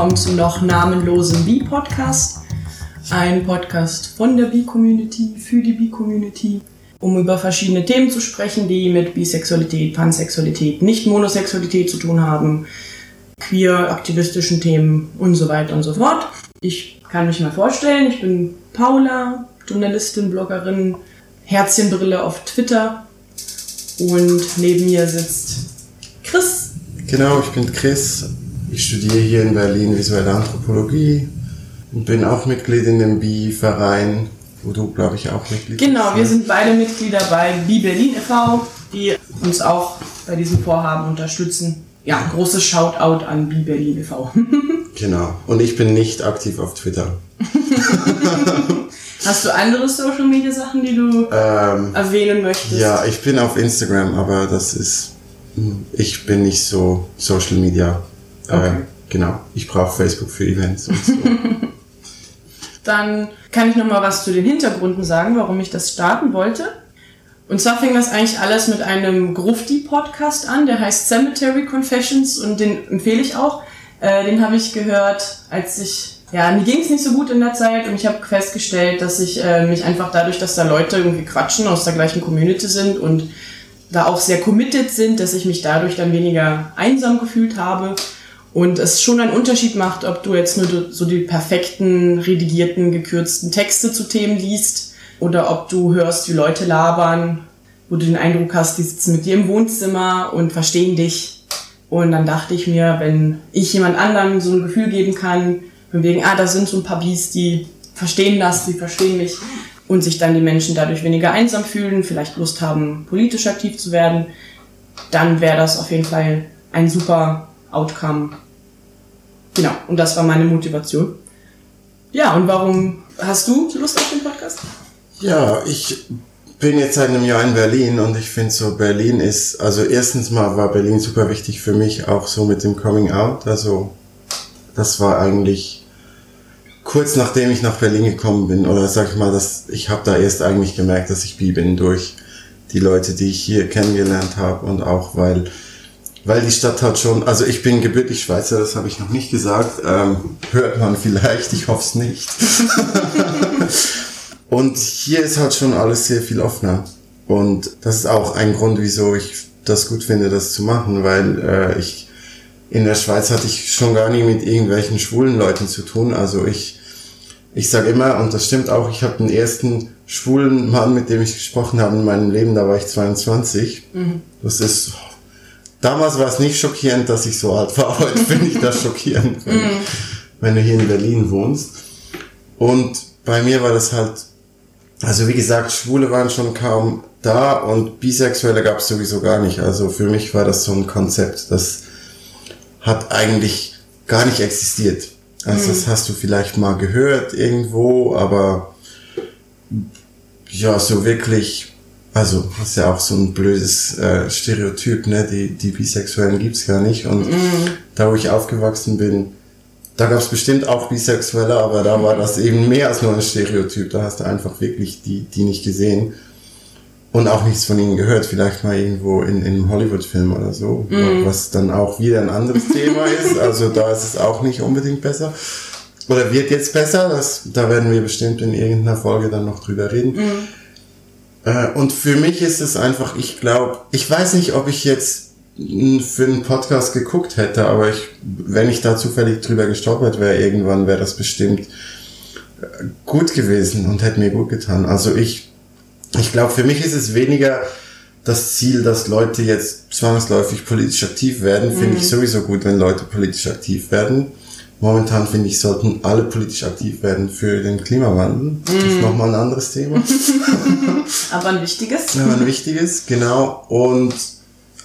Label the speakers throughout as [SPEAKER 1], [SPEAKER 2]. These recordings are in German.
[SPEAKER 1] willkommen zum noch namenlosen Bi-Podcast. Ein Podcast von der Bi-Community, für die Bi-Community, um über verschiedene Themen zu sprechen, die mit Bisexualität, Pansexualität, Nicht-Monosexualität zu tun haben, queer, aktivistischen Themen und so weiter und so fort. Ich kann mich mal vorstellen, ich bin Paula, Journalistin, Bloggerin, Herzchenbrille auf Twitter und neben mir sitzt Chris.
[SPEAKER 2] Genau, ich bin Chris. Ich studiere hier in Berlin visuelle Anthropologie und bin auch Mitglied in dem Bi-Verein, wo du, glaube ich, auch Mitglied
[SPEAKER 1] bist. Genau, wir sind beide Mitglieder bei Bi Berlin e.V., die uns auch bei diesem Vorhaben unterstützen. Ja, großes Shoutout an Bi Berlin e.V.
[SPEAKER 2] genau, und ich bin nicht aktiv auf Twitter.
[SPEAKER 1] Hast du andere Social Media Sachen, die du ähm, erwähnen möchtest?
[SPEAKER 2] Ja, ich bin auf Instagram, aber das ist, hm, ich bin nicht so Social Media Okay. Äh, genau, ich brauche Facebook für Events und so.
[SPEAKER 1] Dann kann ich noch mal was zu den Hintergründen sagen, warum ich das starten wollte. Und zwar fing das eigentlich alles mit einem Grufti-Podcast an, der heißt Cemetery Confessions und den empfehle ich auch. Äh, den habe ich gehört, als ich, ja, mir ging es nicht so gut in der Zeit und ich habe festgestellt, dass ich äh, mich einfach dadurch, dass da Leute irgendwie quatschen, aus der gleichen Community sind und da auch sehr committed sind, dass ich mich dadurch dann weniger einsam gefühlt habe und es schon einen Unterschied macht, ob du jetzt nur so die perfekten, redigierten, gekürzten Texte zu Themen liest oder ob du hörst, wie Leute labern, wo du den Eindruck hast, die sitzen mit dir im Wohnzimmer und verstehen dich. Und dann dachte ich mir, wenn ich jemand anderem so ein Gefühl geben kann, von wegen, ah, da sind so ein paar Bies, die verstehen das, die verstehen mich und sich dann die Menschen dadurch weniger einsam fühlen, vielleicht Lust haben, politisch aktiv zu werden, dann wäre das auf jeden Fall ein super Outcome. Genau, und das war meine Motivation. Ja, und warum hast du Lust auf den Podcast?
[SPEAKER 2] Ja, ich bin jetzt seit einem Jahr in Berlin und ich finde so, Berlin ist, also erstens mal war Berlin super wichtig für mich, auch so mit dem Coming Out. Also das war eigentlich kurz nachdem ich nach Berlin gekommen bin, oder sag ich mal, dass ich habe da erst eigentlich gemerkt, dass ich bi bin durch die Leute, die ich hier kennengelernt habe und auch weil weil die Stadt hat schon, also ich bin gebürtig Schweizer, das habe ich noch nicht gesagt, ähm, hört man vielleicht, ich hoffe es nicht. und hier ist halt schon alles sehr viel offener. Und das ist auch ein Grund, wieso ich das gut finde, das zu machen, weil äh, ich in der Schweiz hatte ich schon gar nie mit irgendwelchen schwulen Leuten zu tun. Also ich, ich sage immer, und das stimmt auch, ich habe den ersten schwulen Mann, mit dem ich gesprochen habe in meinem Leben, da war ich 22. Mhm. Das ist Damals war es nicht schockierend, dass ich so alt war. Heute finde ich das schockierend, wenn, mm. wenn du hier in Berlin wohnst. Und bei mir war das halt, also wie gesagt, Schwule waren schon kaum da und Bisexuelle gab es sowieso gar nicht. Also für mich war das so ein Konzept, das hat eigentlich gar nicht existiert. Also mm. das hast du vielleicht mal gehört irgendwo, aber ja, so wirklich also, das ist ja auch so ein blödes äh, Stereotyp, ne? Die, die Bisexuellen gibt's gar nicht. Und mm. da, wo ich aufgewachsen bin, da gab's bestimmt auch Bisexuelle, aber da war das eben mehr als nur ein Stereotyp. Da hast du einfach wirklich die, die nicht gesehen und auch nichts von ihnen gehört. Vielleicht mal irgendwo in, in einem Hollywood-Film oder so, mm. was dann auch wieder ein anderes Thema ist. Also da ist es auch nicht unbedingt besser. Oder wird jetzt besser, das, da werden wir bestimmt in irgendeiner Folge dann noch drüber reden. Mm. Äh, und für mich ist es einfach, ich glaube, ich weiß nicht, ob ich jetzt für einen Podcast geguckt hätte, aber ich, wenn ich da zufällig drüber gestolpert wäre, irgendwann wäre das bestimmt äh, gut gewesen und hätte mir gut getan. Also ich, ich glaube, für mich ist es weniger das Ziel, dass Leute jetzt zwangsläufig politisch aktiv werden. Finde ich mhm. sowieso gut, wenn Leute politisch aktiv werden. Momentan finde ich, sollten alle politisch aktiv werden für den Klimawandel. Mm. Das ist nochmal ein anderes Thema.
[SPEAKER 1] Aber ein wichtiges.
[SPEAKER 2] Ja, ein wichtiges, genau. Und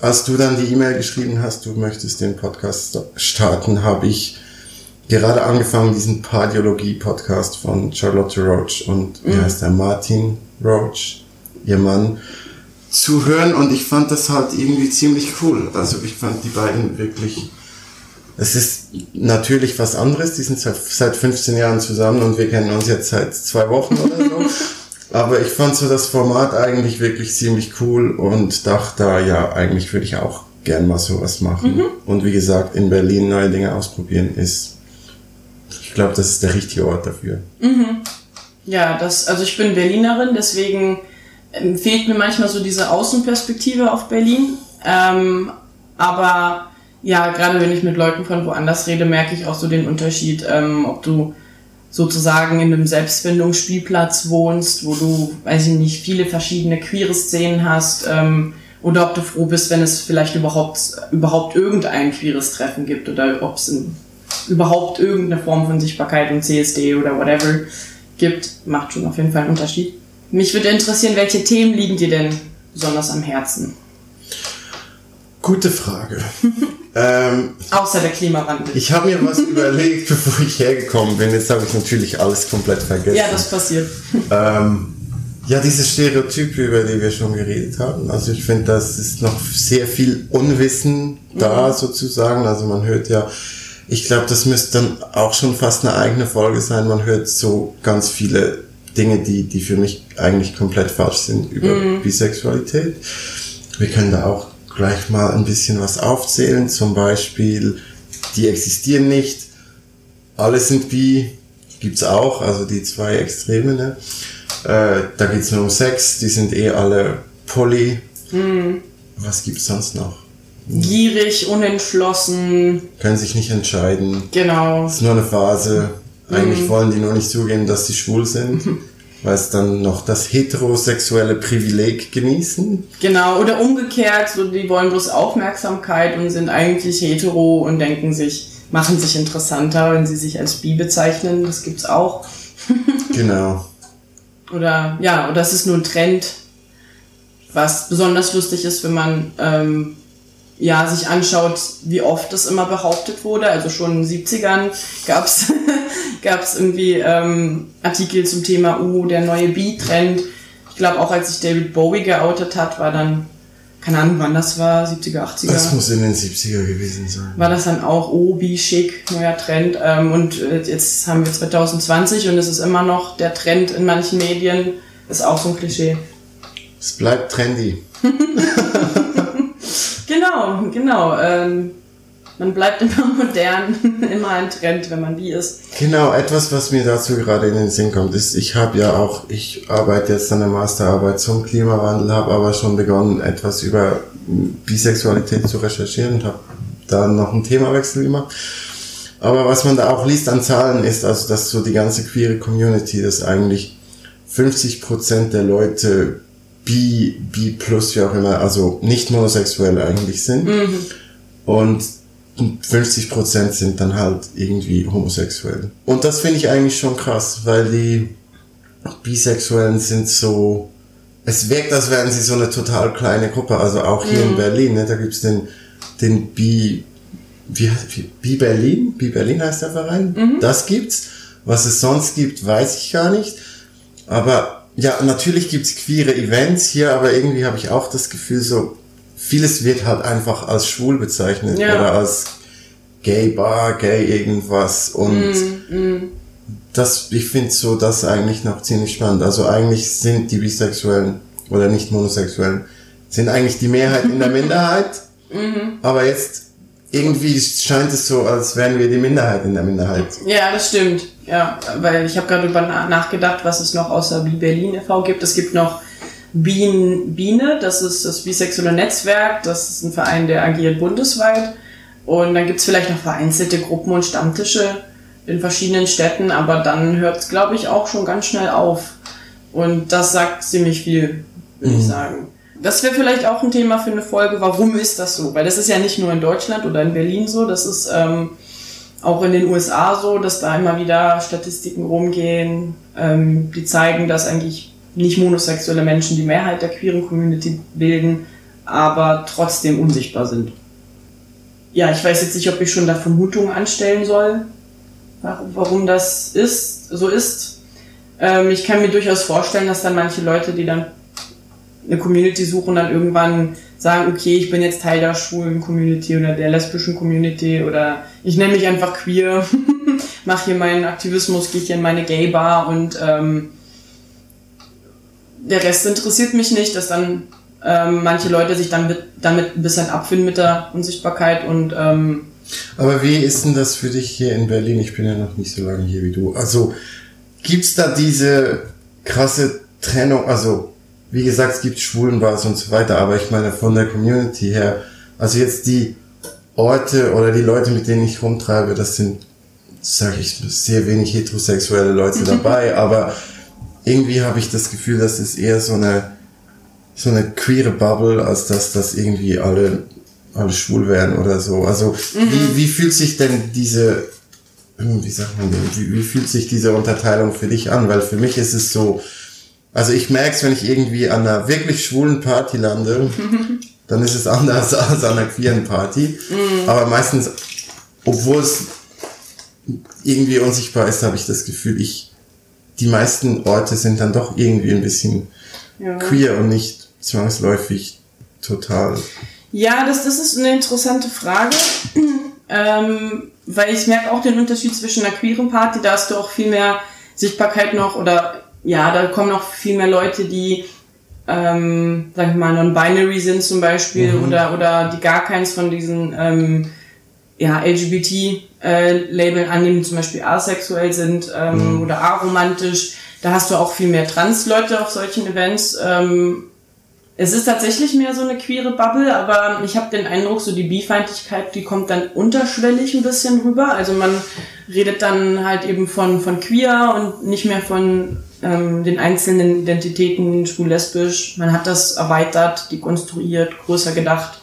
[SPEAKER 2] als du dann die E-Mail geschrieben hast, du möchtest den Podcast starten, habe ich gerade angefangen, diesen Pardiologie-Podcast von Charlotte Roach und wie mm. heißt der, Martin Roach, ihr Mann, zu hören. Und ich fand das halt irgendwie ziemlich cool. Also ich fand die beiden wirklich es ist natürlich was anderes. Die sind seit 15 Jahren zusammen und wir kennen uns jetzt seit zwei Wochen oder so. Aber ich fand so das Format eigentlich wirklich ziemlich cool und dachte, ja, eigentlich würde ich auch gern mal sowas machen. Mhm. Und wie gesagt, in Berlin neue Dinge ausprobieren ist glaube, das ist der richtige Ort dafür.
[SPEAKER 1] Mhm. Ja, das, also ich bin Berlinerin, deswegen ähm, fehlt mir manchmal so diese Außenperspektive auf Berlin. Ähm, aber ja, gerade wenn ich mit Leuten von woanders rede, merke ich auch so den Unterschied, ähm, ob du sozusagen in einem Selbstfindungsspielplatz wohnst, wo du, weiß ich nicht, viele verschiedene queere Szenen hast, ähm, oder ob du froh bist, wenn es vielleicht überhaupt, überhaupt irgendein queeres Treffen gibt oder ob es überhaupt irgendeine Form von Sichtbarkeit und CSD oder whatever gibt, macht schon auf jeden Fall einen Unterschied. Mich würde interessieren, welche Themen liegen dir denn besonders am Herzen?
[SPEAKER 2] Gute Frage. ähm,
[SPEAKER 1] Außer der Klimawandel.
[SPEAKER 2] Ich habe mir was überlegt, bevor ich hergekommen bin. Jetzt habe ich natürlich alles komplett vergessen.
[SPEAKER 1] Ja, das passiert.
[SPEAKER 2] Ähm, ja, diese Stereotype, über die wir schon geredet haben. Also ich finde, das ist noch sehr viel Unwissen da mhm. sozusagen. Also man hört ja, ich glaube, das müsste dann auch schon fast eine eigene Folge sein. Man hört so ganz viele Dinge, die, die für mich eigentlich komplett falsch sind über mhm. Bisexualität. Wir können da auch gleich mal ein bisschen was aufzählen. Zum Beispiel, die existieren nicht. Alle sind bi, gibt's auch, also die zwei Extreme. Ne? Äh, da geht's nur um Sex, die sind eh alle poly. Mhm. Was gibt's sonst noch?
[SPEAKER 1] Gierig, unentschlossen.
[SPEAKER 2] Können sich nicht entscheiden.
[SPEAKER 1] Genau.
[SPEAKER 2] Ist nur eine Phase. Eigentlich mhm. wollen die nur nicht zugeben, dass sie schwul sind. weil es dann noch das heterosexuelle Privileg genießen.
[SPEAKER 1] Genau, oder umgekehrt, so die wollen bloß Aufmerksamkeit und sind eigentlich hetero und denken sich, machen sich interessanter, wenn sie sich als bi bezeichnen. Das gibt's auch.
[SPEAKER 2] genau.
[SPEAKER 1] Oder ja, oder es ist nur ein Trend, was besonders lustig ist, wenn man ähm, ja, sich anschaut, wie oft das immer behauptet wurde. Also schon in den 70ern gab's gab's irgendwie ähm, Artikel zum Thema, uh, der neue Beat-Trend. Ich glaube, auch als sich David Bowie geoutet hat, war dann, keine Ahnung, wann das war, 70er, 80er.
[SPEAKER 2] Das muss in den 70er gewesen sein.
[SPEAKER 1] War das dann auch, oh, Bi-Schick, neuer Trend. Ähm, und jetzt haben wir 2020 und es ist immer noch der Trend in manchen Medien. Ist auch so ein Klischee.
[SPEAKER 2] Es bleibt trendy.
[SPEAKER 1] Genau, genau. Ähm, man bleibt immer modern, immer ein Trend, wenn man wie ist.
[SPEAKER 2] Genau, etwas, was mir dazu gerade in den Sinn kommt, ist, ich habe ja auch, ich arbeite jetzt an der Masterarbeit zum Klimawandel, habe aber schon begonnen, etwas über Bisexualität zu recherchieren und habe da noch einen Themawechsel gemacht. Aber was man da auch liest an Zahlen ist, also dass so die ganze queere Community, dass eigentlich 50% der Leute bi, bi plus, wie auch immer, also nicht homosexuell eigentlich sind. Mhm. Und 50% sind dann halt irgendwie homosexuell. Und das finde ich eigentlich schon krass, weil die Bisexuellen sind so, es wirkt, als wären sie so eine total kleine Gruppe, also auch hier mhm. in Berlin, ne, da gibt's den, den Bi, wie Bi Berlin? Bi Berlin heißt der Verein? Mhm. Das gibt's. Was es sonst gibt, weiß ich gar nicht. Aber ja, natürlich gibt's queere Events hier, aber irgendwie habe ich auch das Gefühl, so vieles wird halt einfach als schwul bezeichnet ja. oder als Gay Bar, Gay irgendwas und mm, mm. das, ich finde so das eigentlich noch ziemlich spannend. Also eigentlich sind die Bisexuellen oder nicht Monosexuellen sind eigentlich die Mehrheit in der Minderheit, mhm. aber jetzt irgendwie scheint es so, als wären wir die Minderheit in der Minderheit.
[SPEAKER 1] Ja, das stimmt. Ja, weil ich habe gerade darüber nachgedacht, was es noch außer Bi Berlin e.V. gibt. Es gibt noch Bien, Biene, das ist das bisexuelle Netzwerk, das ist ein Verein, der agiert bundesweit. Und dann gibt es vielleicht noch vereinzelte Gruppen und Stammtische in verschiedenen Städten, aber dann hört es, glaube ich, auch schon ganz schnell auf. Und das sagt ziemlich viel, würde mhm. ich sagen. Das wäre vielleicht auch ein Thema für eine Folge. Warum ist das so? Weil das ist ja nicht nur in Deutschland oder in Berlin so, das ist ähm, auch in den USA so, dass da immer wieder Statistiken rumgehen, ähm, die zeigen, dass eigentlich nicht monosexuelle Menschen die Mehrheit der queeren Community bilden, aber trotzdem unsichtbar sind. Ja, ich weiß jetzt nicht, ob ich schon da Vermutungen anstellen soll, warum das ist, so ist. Ähm, ich kann mir durchaus vorstellen, dass dann manche Leute, die dann eine Community suchen, dann irgendwann sagen, okay, ich bin jetzt Teil der schwulen Community oder der lesbischen Community oder ich nenne mich einfach queer, mache hier meinen Aktivismus, gehe hier in meine Gay Bar und ähm, der Rest interessiert mich nicht, dass dann ähm, manche Leute sich dann mit, damit ein bisschen abfinden mit der Unsichtbarkeit und ähm,
[SPEAKER 2] Aber wie ist denn das für dich hier in Berlin? Ich bin ja noch nicht so lange hier wie du. Also gibt's da diese krasse Trennung? Also wie gesagt, es gibt Schwulenbars und so weiter, aber ich meine von der Community her, also jetzt die Orte oder die Leute, mit denen ich rumtreibe, das sind, sage ich, sehr wenig heterosexuelle Leute dabei, aber irgendwie habe ich das Gefühl, das ist eher so eine so eine queere Bubble, als dass das irgendwie alle alle schwul werden oder so. Also mhm. wie, wie fühlt sich denn diese wie sagt man denn, wie, wie fühlt sich diese Unterteilung für dich an? Weil für mich ist es so, also ich merke es, wenn ich irgendwie an einer wirklich schwulen Party lande, dann ist es anders als an einer queeren Party. Mhm. Aber meistens, obwohl es irgendwie unsichtbar ist, habe ich das Gefühl, ich, die meisten Orte sind dann doch irgendwie ein bisschen ja. queer und nicht zwangsläufig total.
[SPEAKER 1] Ja, das, das ist eine interessante Frage, ähm, weil ich merke auch den Unterschied zwischen einer queeren Party, da hast du auch viel mehr Sichtbarkeit noch oder ja, da kommen noch viel mehr Leute, die ähm, sag ich mal, non-binary sind zum Beispiel mhm. oder, oder die gar keins von diesen ähm, ja, LGBT-Labeln äh, annehmen, zum Beispiel asexuell sind ähm, mhm. oder aromantisch. Da hast du auch viel mehr Trans-Leute auf solchen Events. Ähm, es ist tatsächlich mehr so eine queere Bubble, aber ich habe den Eindruck, so die Bifeindlichkeit, die kommt dann unterschwellig ein bisschen rüber. Also man redet dann halt eben von, von queer und nicht mehr von ähm, den einzelnen Identitäten, schwul, lesbisch. Man hat das erweitert, dekonstruiert, größer gedacht.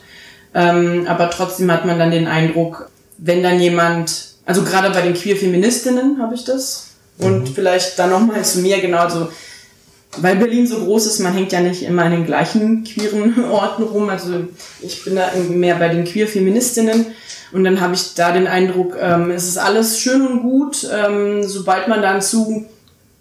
[SPEAKER 1] Ähm, aber trotzdem hat man dann den Eindruck, wenn dann jemand, also gerade bei den Queer-Feministinnen habe ich das. Und mhm. vielleicht dann nochmal zu mir, genau so, weil Berlin so groß ist, man hängt ja nicht immer in den gleichen queeren Orten rum. Also ich bin da mehr bei den Queer-Feministinnen. Und dann habe ich da den Eindruck, ähm, es ist alles schön und gut, ähm, sobald man dann zu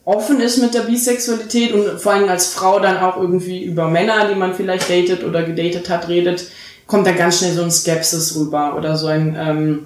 [SPEAKER 1] offen ist mit der Bisexualität und vor allem als Frau dann auch irgendwie über Männer, die man vielleicht datet oder gedatet hat, redet, kommt da ganz schnell so ein Skepsis rüber oder so ein ähm,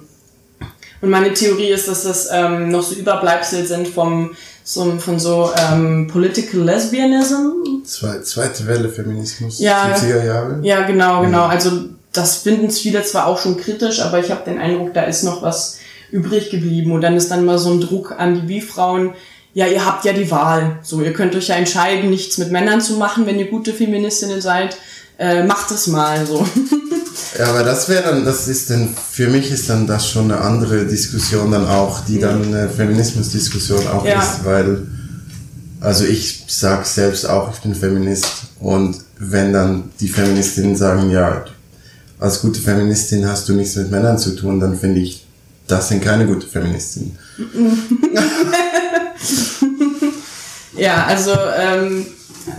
[SPEAKER 1] und meine Theorie ist, dass das ähm, noch so Überbleibsel sind vom so, von so ähm, Political Lesbianism.
[SPEAKER 2] Zwei, zweite Welle Feminismus,
[SPEAKER 1] ja, 70er Jahre. Ja, genau, genau. Also das finden viele zwar auch schon kritisch, aber ich habe den Eindruck, da ist noch was übrig geblieben. Und dann ist dann mal so ein Druck an die Bi-Frauen, ja, ihr habt ja die Wahl. So, ihr könnt euch ja entscheiden, nichts mit Männern zu machen, wenn ihr gute Feministinnen seid. Äh, macht es mal so.
[SPEAKER 2] ja, aber das wäre dann, das ist dann, für mich ist dann das schon eine andere Diskussion dann auch, die dann eine Feminismusdiskussion auch ja. ist, weil, also ich sag selbst auch, ich bin Feminist und wenn dann die Feministinnen sagen, ja, als gute Feministin hast du nichts mit Männern zu tun, dann finde ich, das sind keine gute Feministinnen.
[SPEAKER 1] ja, also ähm,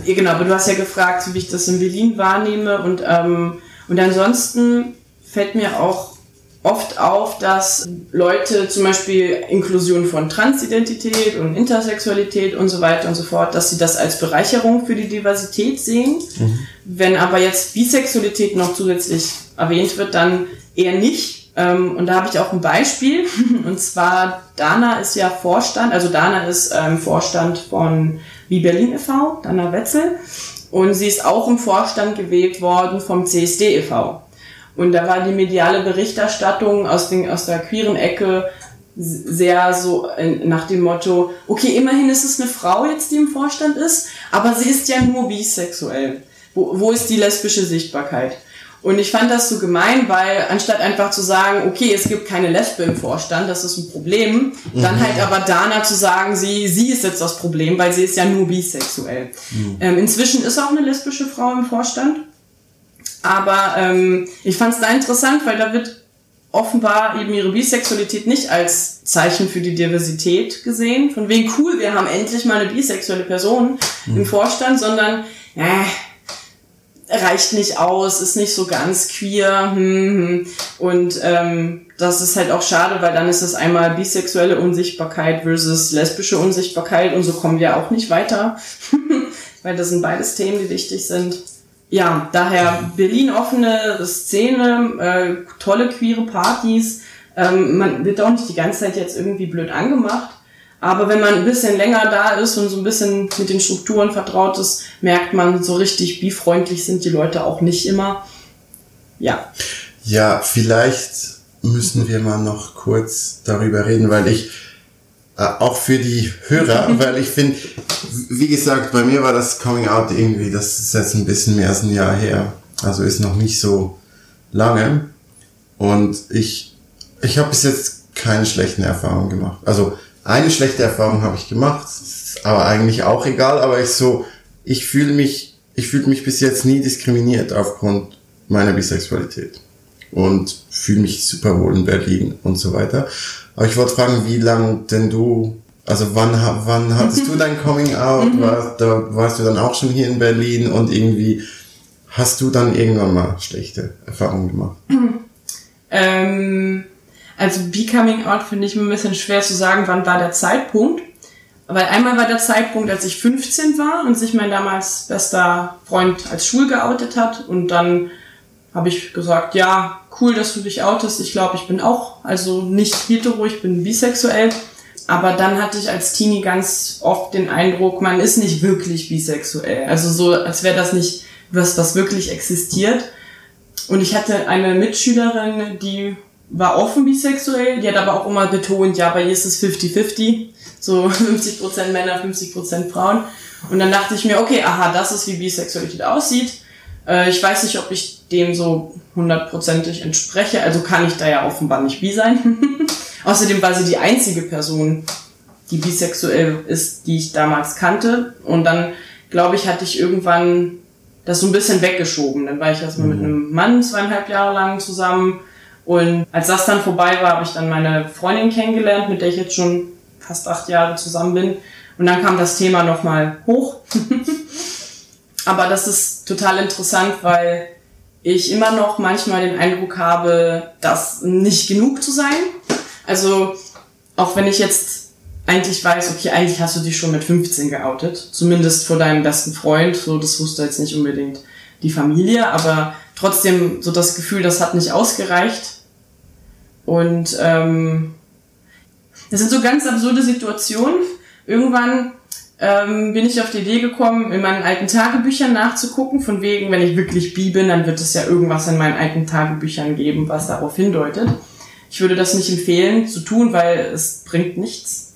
[SPEAKER 1] genau, aber du hast ja gefragt, wie ich das in Berlin wahrnehme und ähm, und ansonsten fällt mir auch oft auf, dass Leute zum Beispiel Inklusion von Transidentität und Intersexualität und so weiter und so fort, dass sie das als Bereicherung für die Diversität sehen. Mhm. Wenn aber jetzt Bisexualität noch zusätzlich erwähnt wird, dann eher nicht. Ähm, und da habe ich auch ein Beispiel. Und zwar Dana ist ja Vorstand, also Dana ist ähm, Vorstand von Wie Berlin e.V., Dana Wetzel. Und sie ist auch im Vorstand gewählt worden vom CSD e.V. Und da war die mediale Berichterstattung aus, den, aus der queeren Ecke sehr so nach dem Motto, okay, immerhin ist es eine Frau jetzt, die im Vorstand ist, aber sie ist ja nur bisexuell. Wo, wo ist die lesbische Sichtbarkeit? Und ich fand das so gemein, weil anstatt einfach zu sagen, okay, es gibt keine Lesbe im Vorstand, das ist ein Problem, mhm. dann halt aber Dana zu sagen, sie, sie ist jetzt das Problem, weil sie ist ja nur bisexuell. Mhm. Ähm, inzwischen ist auch eine lesbische Frau im Vorstand. Aber ähm, ich fand es da interessant, weil da wird offenbar eben ihre Bisexualität nicht als Zeichen für die Diversität gesehen. Von wegen cool, wir haben endlich mal eine bisexuelle Person mhm. im Vorstand, sondern äh, reicht nicht aus, ist nicht so ganz queer. Hm, hm. Und ähm, das ist halt auch schade, weil dann ist es einmal bisexuelle Unsichtbarkeit versus lesbische Unsichtbarkeit und so kommen wir auch nicht weiter, weil das sind beides Themen, die wichtig sind. Ja, daher Berlin offene Szene, äh, tolle queere Partys. Ähm, man wird auch nicht die ganze Zeit jetzt irgendwie blöd angemacht. Aber wenn man ein bisschen länger da ist und so ein bisschen mit den Strukturen vertraut ist, merkt man, so richtig bifreundlich sind die Leute auch nicht immer. Ja.
[SPEAKER 2] Ja, vielleicht müssen wir mal noch kurz darüber reden, weil ich äh, auch für die Hörer, weil ich finde, wie gesagt, bei mir war das Coming Out irgendwie, das ist jetzt ein bisschen mehr als ein Jahr her, also ist noch nicht so lange und ich ich habe bis jetzt keine schlechten Erfahrungen gemacht. Also eine schlechte Erfahrung habe ich gemacht, aber eigentlich auch egal, aber ich so ich fühle mich ich fühle mich bis jetzt nie diskriminiert aufgrund meiner Bisexualität und fühle mich super wohl in Berlin und so weiter. Aber ich wollte fragen, wie lang denn du, also wann, wann hattest du dein Coming Out? Mhm. War, da warst du dann auch schon hier in Berlin und irgendwie hast du dann irgendwann mal schlechte Erfahrungen gemacht?
[SPEAKER 1] Ähm, also Becoming Out finde ich mir ein bisschen schwer zu sagen, wann war der Zeitpunkt. Weil einmal war der Zeitpunkt, als ich 15 war und sich mein damals bester Freund als schwul geoutet hat und dann habe ich gesagt, ja, cool, dass du dich outest. Ich glaube, ich bin auch, also nicht hetero, ich bin bisexuell. Aber dann hatte ich als Teenie ganz oft den Eindruck, man ist nicht wirklich bisexuell. Also so, als wäre das nicht was, was wirklich existiert. Und ich hatte eine Mitschülerin, die war offen bisexuell, die hat aber auch immer betont, ja, bei ihr ist es 50-50. So 50% Männer, 50% Frauen. Und dann dachte ich mir, okay, aha, das ist wie Bisexualität aussieht. Äh, ich weiß nicht, ob ich dem so hundertprozentig entspreche, also kann ich da ja offenbar nicht bi sein. Außerdem war sie die einzige Person, die bisexuell ist, die ich damals kannte. Und dann, glaube ich, hatte ich irgendwann das so ein bisschen weggeschoben. Dann war ich erstmal mhm. mit einem Mann zweieinhalb Jahre lang zusammen. Und als das dann vorbei war, habe ich dann meine Freundin kennengelernt, mit der ich jetzt schon fast acht Jahre zusammen bin. Und dann kam das Thema nochmal hoch. Aber das ist total interessant, weil ich immer noch manchmal den Eindruck habe, das nicht genug zu sein. Also auch wenn ich jetzt eigentlich weiß, okay, eigentlich hast du dich schon mit 15 geoutet, zumindest vor deinem besten Freund, so das wusste jetzt nicht unbedingt die Familie, aber trotzdem so das Gefühl, das hat nicht ausgereicht. Und ähm, das sind so ganz absurde Situationen. Irgendwann ähm, bin ich auf die Idee gekommen, in meinen alten Tagebüchern nachzugucken, von wegen, wenn ich wirklich bi bin, dann wird es ja irgendwas in meinen alten Tagebüchern geben, was darauf hindeutet. Ich würde das nicht empfehlen zu tun, weil es bringt nichts.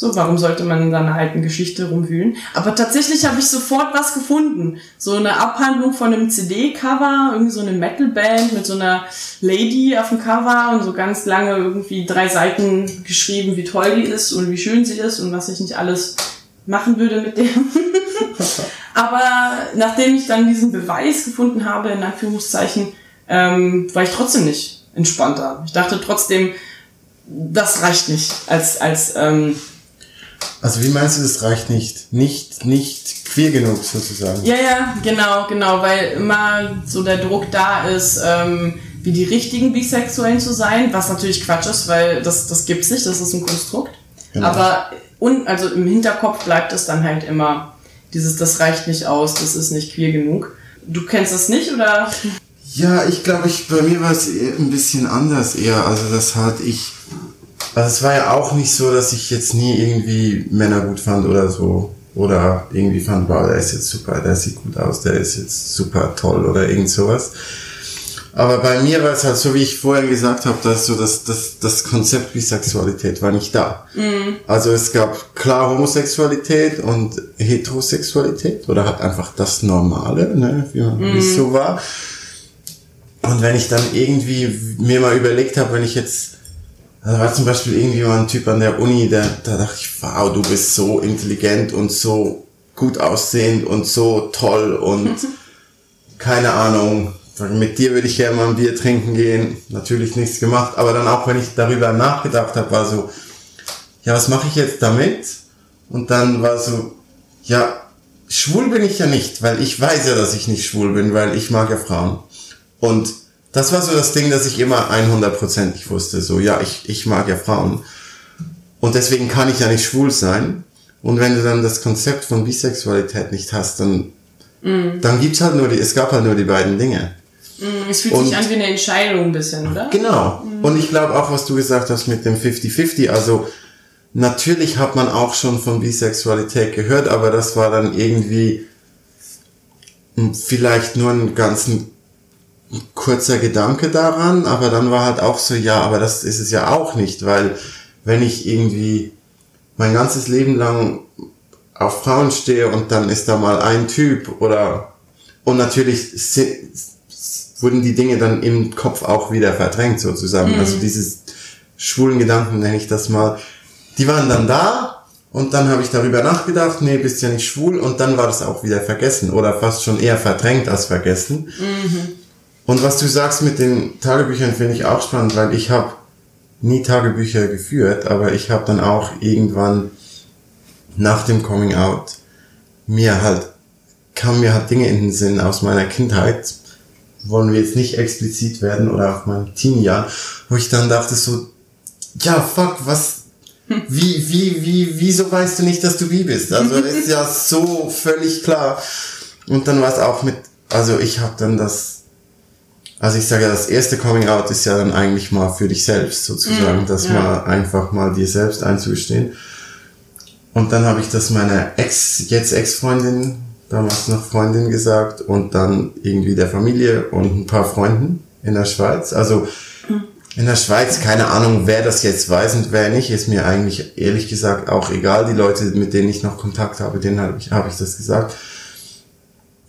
[SPEAKER 1] So, warum sollte man in seiner alten Geschichte rumwühlen? Aber tatsächlich habe ich sofort was gefunden. So eine Abhandlung von einem CD-Cover, irgendwie so eine Metal-Band mit so einer Lady auf dem Cover und so ganz lange irgendwie drei Seiten geschrieben, wie toll die ist und wie schön sie ist und was ich nicht alles machen würde mit der. Aber nachdem ich dann diesen Beweis gefunden habe, in Anführungszeichen, ähm, war ich trotzdem nicht entspannter. Ich dachte trotzdem, das reicht nicht als, als, ähm,
[SPEAKER 2] also wie meinst du, das reicht nicht? Nicht, nicht queer genug sozusagen?
[SPEAKER 1] Ja, ja, genau, genau, weil immer so der Druck da ist, ähm, wie die richtigen Bisexuellen zu sein, was natürlich Quatsch ist, weil das, das gibt's nicht, das ist ein Konstrukt. Genau. Aber und also im Hinterkopf bleibt es dann halt immer dieses, das reicht nicht aus, das ist nicht queer genug. Du kennst das nicht oder?
[SPEAKER 2] Ja, ich glaube, ich, bei mir war es ein bisschen anders eher. Also das halt ich, also es war ja auch nicht so, dass ich jetzt nie irgendwie Männer gut fand oder so. Oder irgendwie fand, wow, der ist jetzt super, der sieht gut aus, der ist jetzt super toll oder irgend sowas. Aber bei mir war es halt so, wie ich vorher gesagt habe, dass so das, das, das Konzept Bisexualität war nicht da. Mhm. Also es gab klar Homosexualität und Heterosexualität oder halt einfach das Normale, ne, wie, man, mhm. wie es so war. Und wenn ich dann irgendwie mir mal überlegt habe, wenn ich jetzt, da war zum Beispiel irgendwie mal ein Typ an der Uni, der, da dachte ich, wow, du bist so intelligent und so gut aussehend und so toll und keine Ahnung, mit dir würde ich gerne mal ein Bier trinken gehen. Natürlich nichts gemacht, aber dann auch, wenn ich darüber nachgedacht habe, war so, ja, was mache ich jetzt damit? Und dann war so, ja, schwul bin ich ja nicht, weil ich weiß ja, dass ich nicht schwul bin, weil ich mag ja Frauen. Und das war so das Ding, dass ich immer 100%ig wusste, so, ja, ich, ich mag ja Frauen. Und deswegen kann ich ja nicht schwul sein. Und wenn du dann das Konzept von Bisexualität nicht hast, dann, mm. dann gibt's halt nur die, es gab halt nur die beiden Dinge.
[SPEAKER 1] Mm, es fühlt und, sich an wie eine Entscheidung ein bisschen, oder?
[SPEAKER 2] Genau. Mhm. Und ich glaube auch, was du gesagt hast mit dem 50-50, also natürlich hat man auch schon von Bisexualität gehört, aber das war dann irgendwie vielleicht nur einen ganzen kurzer Gedanke daran, aber dann war halt auch so, ja, aber das ist es ja auch nicht, weil wenn ich irgendwie mein ganzes Leben lang auf Frauen stehe und dann ist da mal ein Typ oder und natürlich wurden die Dinge dann im Kopf auch wieder verdrängt sozusagen. Mhm. Also dieses schwulen Gedanken nenne ich das mal. Die waren dann da und dann habe ich darüber nachgedacht, nee, bist ja nicht schwul und dann war das auch wieder vergessen oder fast schon eher verdrängt als vergessen. Mhm. Und was du sagst mit den Tagebüchern finde ich auch spannend, weil ich habe nie Tagebücher geführt, aber ich habe dann auch irgendwann nach dem Coming Out mir halt kamen mir halt Dinge in den Sinn aus meiner Kindheit, wollen wir jetzt nicht explizit werden oder auf meinem Teenie-Jahr, wo ich dann dachte so, ja, fuck, was, wie, wie, wie, wieso weißt du nicht, dass du wie bist? Also ist ja so völlig klar. Und dann war es auch mit, also ich habe dann das, also ich sage ja, das erste Coming Out ist ja dann eigentlich mal für dich selbst sozusagen, mm, dass ja. mal einfach mal dir selbst einzustehen. Und dann habe ich das meiner Ex, jetzt Ex-Freundin damals noch Freundin gesagt und dann irgendwie der Familie und ein paar Freunden in der Schweiz. Also in der Schweiz, keine Ahnung, wer das jetzt weiß und wer nicht, ist mir eigentlich ehrlich gesagt auch egal. Die Leute, mit denen ich noch Kontakt habe, denen habe ich, hab ich das gesagt.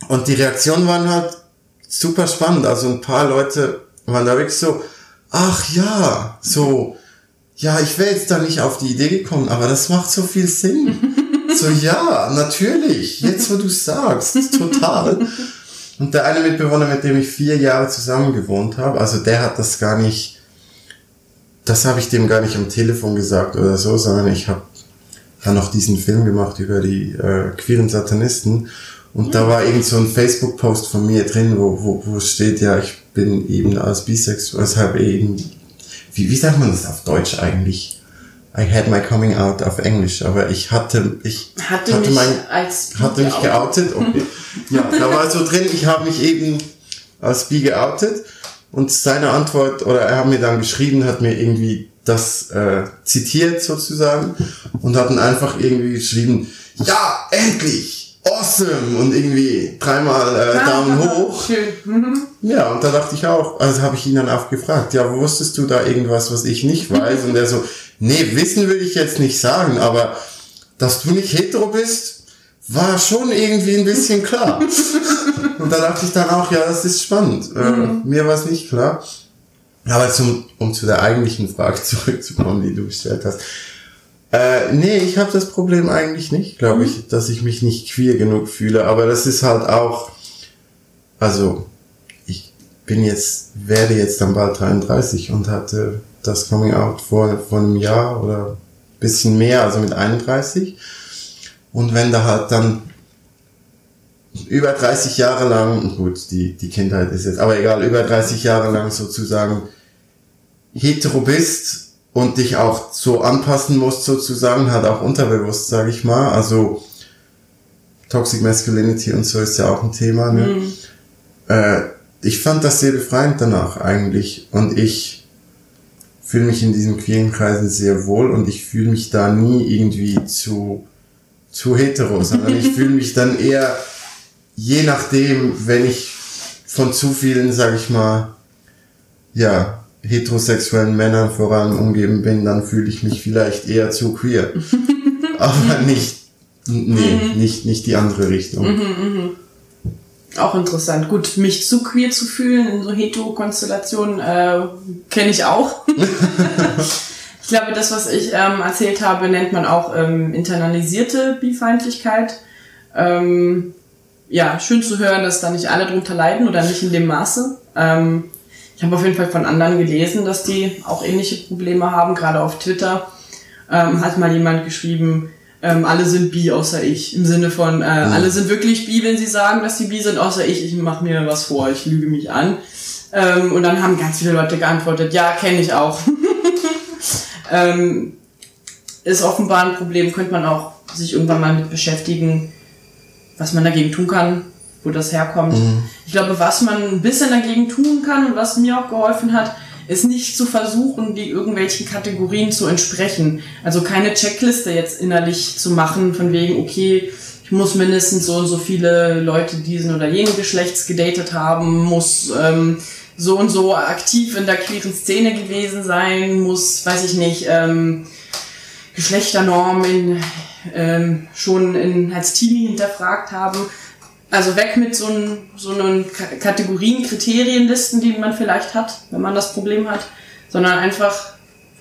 [SPEAKER 2] Und die Reaktionen waren halt super spannend. Also ein paar Leute waren da wirklich so, ach ja, so, ja, ich wäre jetzt da nicht auf die Idee gekommen, aber das macht so viel Sinn. So, ja, natürlich. Jetzt, wo du sagst, total. Und der eine Mitbewohner, mit dem ich vier Jahre zusammen gewohnt habe, also der hat das gar nicht, das habe ich dem gar nicht am Telefon gesagt oder so, sondern ich habe dann noch diesen Film gemacht über die äh, queeren Satanisten. Und da war irgend so ein Facebook-Post von mir drin, wo, wo, wo steht, ja, ich bin eben als bisexuell, weshalb eben, wie, wie sagt man das auf Deutsch eigentlich? I had my coming out auf Englisch, aber ich hatte, ich
[SPEAKER 1] hatte, hatte mich mein,
[SPEAKER 2] hatte mich geoutet. Okay. ja, da war so drin, ich habe mich eben als bi geoutet und seine Antwort, oder er hat mir dann geschrieben, hat mir irgendwie das äh, zitiert sozusagen und hat dann einfach irgendwie geschrieben, ja, endlich, awesome und irgendwie dreimal äh, Daumen hoch. Schön. Mhm. Ja, und da dachte ich auch, also habe ich ihn dann auch gefragt, ja, wusstest du da irgendwas, was ich nicht weiß? Und er so, Nee, wissen will ich jetzt nicht sagen, aber dass du nicht hetero bist, war schon irgendwie ein bisschen klar. Und da dachte ich dann auch, ja, das ist spannend. Äh, mhm. Äh, mir war es nicht klar. Aber zum, um zu der eigentlichen Frage zurückzukommen, die du gestellt hast. Äh, nee, ich habe das Problem eigentlich nicht, glaube mhm. ich, dass ich mich nicht queer genug fühle. Aber das ist halt auch, also ich bin jetzt, werde jetzt dann bald 33 und hatte das Coming Out vor, vor einem Jahr oder bisschen mehr, also mit 31. Und wenn da halt dann über 30 Jahre lang, gut, die, die Kindheit ist jetzt, aber egal, über 30 Jahre lang sozusagen hetero bist und dich auch so anpassen musst sozusagen, hat auch unterbewusst, sage ich mal. Also Toxic Masculinity und so ist ja auch ein Thema. Ne? Mhm. Äh, ich fand das sehr befreiend danach eigentlich und ich fühle mich in diesen queeren Kreisen sehr wohl und ich fühle mich da nie irgendwie zu, zu hetero, sondern ich fühle mich dann eher, je nachdem, wenn ich von zu vielen, sag ich mal, ja, heterosexuellen Männern vor allem umgeben bin, dann fühle ich mich vielleicht eher zu queer. Aber nicht, nee, mhm. nicht, nicht die andere Richtung. Mhm,
[SPEAKER 1] mh. Auch interessant. Gut, mich zu queer zu fühlen in so Hetero-Konstellationen äh, kenne ich auch. ich glaube, das, was ich ähm, erzählt habe, nennt man auch ähm, internalisierte Bifeindlichkeit. Ähm, ja, schön zu hören, dass da nicht alle drunter leiden oder nicht in dem Maße. Ähm, ich habe auf jeden Fall von anderen gelesen, dass die auch ähnliche Probleme haben. Gerade auf Twitter ähm, hat mal jemand geschrieben, ähm, alle sind bi außer ich. Im Sinne von, äh, alle sind wirklich bi, wenn sie sagen, dass sie bi sind, außer ich. Ich mache mir was vor, ich lüge mich an. Ähm, und dann haben ganz viele Leute geantwortet, ja, kenne ich auch. ähm, ist offenbar ein Problem, könnte man auch sich irgendwann mal mit beschäftigen, was man dagegen tun kann, wo das herkommt. Mhm. Ich glaube, was man ein bisschen dagegen tun kann und was mir auch geholfen hat, ist nicht zu versuchen, die irgendwelchen Kategorien zu entsprechen. Also keine Checkliste jetzt innerlich zu machen, von wegen, okay, ich muss mindestens so und so viele Leute diesen oder jenen Geschlechts gedatet haben, muss ähm, so und so aktiv in der queeren Szene gewesen sein, muss, weiß ich nicht, ähm, Geschlechternormen in, ähm, schon in, als Teenie hinterfragt haben. Also weg mit so, ein, so einen Kategorien, Kriterienlisten, die man vielleicht hat, wenn man das Problem hat, sondern einfach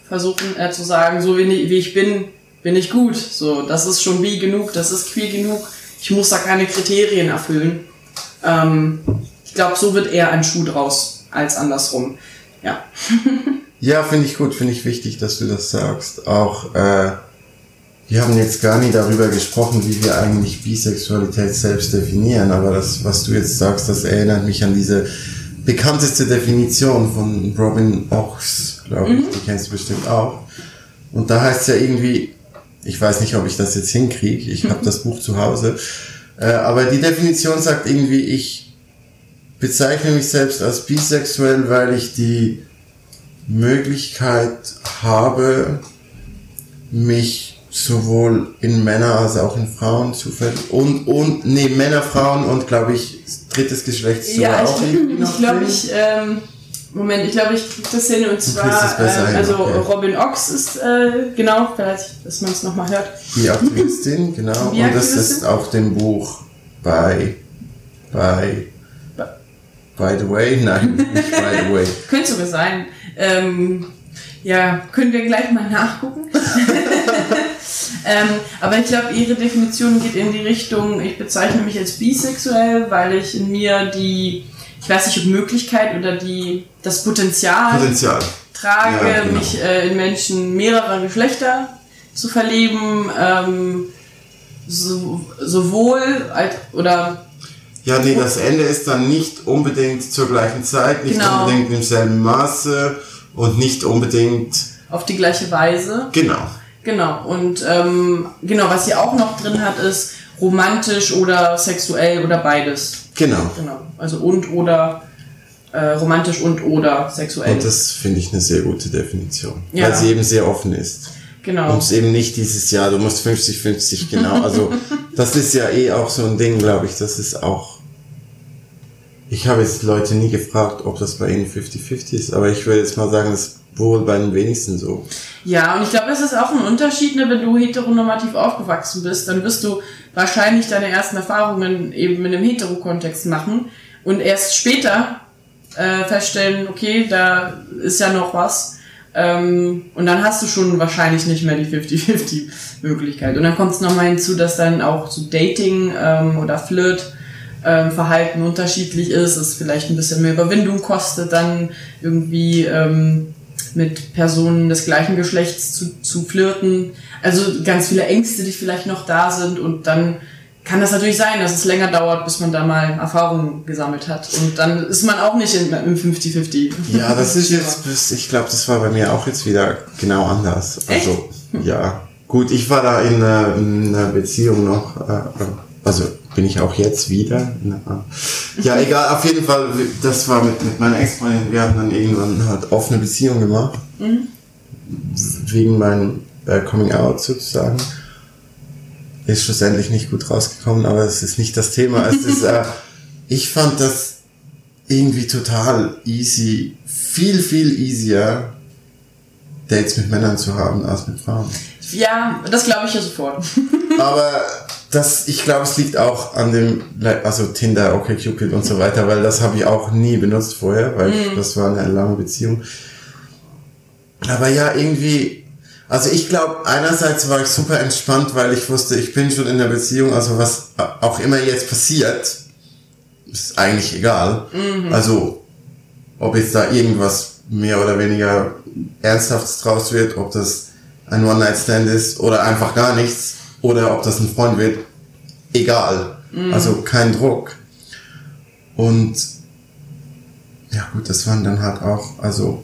[SPEAKER 1] versuchen äh, zu sagen, so wie, wie ich bin, bin ich gut. So, das ist schon wie genug, das ist queer genug. Ich muss da keine Kriterien erfüllen. Ähm, ich glaube, so wird eher ein Schuh draus als andersrum. Ja.
[SPEAKER 2] ja, finde ich gut, finde ich wichtig, dass du das sagst. Auch äh, wir haben jetzt gar nicht darüber gesprochen, wie wir eigentlich Bisexualität selbst definieren, aber das, was du jetzt sagst, das erinnert mich an diese bekannteste Definition von Robin Ochs, glaube ich, mhm. die kennst du bestimmt auch. Und da heißt es ja irgendwie, ich weiß nicht, ob ich das jetzt hinkriege, ich habe das Buch zu Hause, äh, aber die Definition sagt irgendwie, ich bezeichne mich selbst als bisexuell, weil ich die Möglichkeit habe, mich sowohl in Männer als auch in Frauen zufällig. Und, und, nee, Männer, Frauen und glaube ich, drittes Geschlecht
[SPEAKER 1] sogar ja, auch. Ich, ich glaube, ich, ähm, Moment, ich glaube, ich krieg das hin und zwar, ähm, also okay. Robin Ox ist, äh, genau, vielleicht, dass man es nochmal hört.
[SPEAKER 2] Die Aktivistin, genau. Die und das ist auch dem Buch bei, bei, by the way, nein, nicht by the way.
[SPEAKER 1] Könnte sogar sein. Ähm, ja, können wir gleich mal nachgucken. ähm, aber ich glaube, ihre Definition geht in die Richtung, ich bezeichne mich als bisexuell, weil ich in mir die, ich weiß nicht, ob Möglichkeit oder die, das Potenzial,
[SPEAKER 2] Potenzial.
[SPEAKER 1] trage, ja, genau. mich äh, in Menschen mehrerer Geschlechter zu verleben, ähm, so, sowohl als, oder
[SPEAKER 2] ja, nee, das Ende ist dann nicht unbedingt zur gleichen Zeit, nicht genau. unbedingt im selben Maße und nicht unbedingt
[SPEAKER 1] auf die gleiche Weise.
[SPEAKER 2] Genau.
[SPEAKER 1] Genau. Und ähm, genau, was sie auch noch drin hat, ist romantisch oder sexuell oder beides.
[SPEAKER 2] Genau.
[SPEAKER 1] Genau. Also und oder äh, romantisch und oder sexuell.
[SPEAKER 2] Und das finde ich eine sehr gute Definition, ja. weil sie eben sehr offen ist. Genau. Und es eben nicht dieses Jahr, du musst 50-50 genau. Also das ist ja eh auch so ein Ding, glaube ich. Das ist auch. Ich habe jetzt Leute nie gefragt, ob das bei ihnen 50-50 ist, aber ich würde jetzt mal sagen, das wohl bei den wenigsten so.
[SPEAKER 1] Ja, und ich glaube, es ist auch ein Unterschied, ne, wenn du heteronormativ aufgewachsen bist, dann wirst du wahrscheinlich deine ersten Erfahrungen eben in einem Hetero-Kontext machen und erst später äh, feststellen, okay, da ist ja noch was. Ähm, und dann hast du schon wahrscheinlich nicht mehr die 50-50-Möglichkeit. Und dann kommt es nochmal hinzu, dass dann auch so Dating ähm, oder Flirt ähm, Verhalten unterschiedlich ist, es vielleicht ein bisschen mehr Überwindung kostet, dann irgendwie ähm, mit Personen des gleichen Geschlechts zu, zu flirten. Also ganz viele Ängste, die vielleicht noch da sind und dann kann das natürlich sein, dass es länger dauert, bis man da mal Erfahrungen gesammelt hat. Und dann ist man auch nicht in, im 50-50.
[SPEAKER 2] Ja, das ist jetzt, ich glaube, das war bei mir auch jetzt wieder genau anders. Also, Echt? ja. Gut, ich war da in einer, in einer Beziehung noch, äh, also bin ich auch jetzt wieder. Ja, egal, auf jeden Fall, das war mit, mit meiner Ex-Freundin, wir haben dann irgendwann halt offene Beziehung gemacht. Mhm. Wegen meinem äh, Coming Out sozusagen. Ist schlussendlich nicht gut rausgekommen, aber es ist nicht das Thema. Es ist, äh, ich fand das irgendwie total easy, viel, viel easier, Dates mit Männern zu haben als mit Frauen.
[SPEAKER 1] Ja, das glaube ich ja sofort.
[SPEAKER 2] aber das, ich glaube, es liegt auch an dem, also Tinder, OkCupid und so weiter, weil das habe ich auch nie benutzt vorher, weil mm. das war eine lange Beziehung. Aber ja, irgendwie, also ich glaube, einerseits war ich super entspannt, weil ich wusste, ich bin schon in der Beziehung, also was auch immer jetzt passiert, ist eigentlich egal. Mhm. Also, ob jetzt da irgendwas mehr oder weniger Ernsthaftes draus wird, ob das ein One-Night-Stand ist oder einfach gar nichts, oder ob das ein Freund wird, egal. Mhm. Also kein Druck. Und ja gut, das waren dann halt auch, also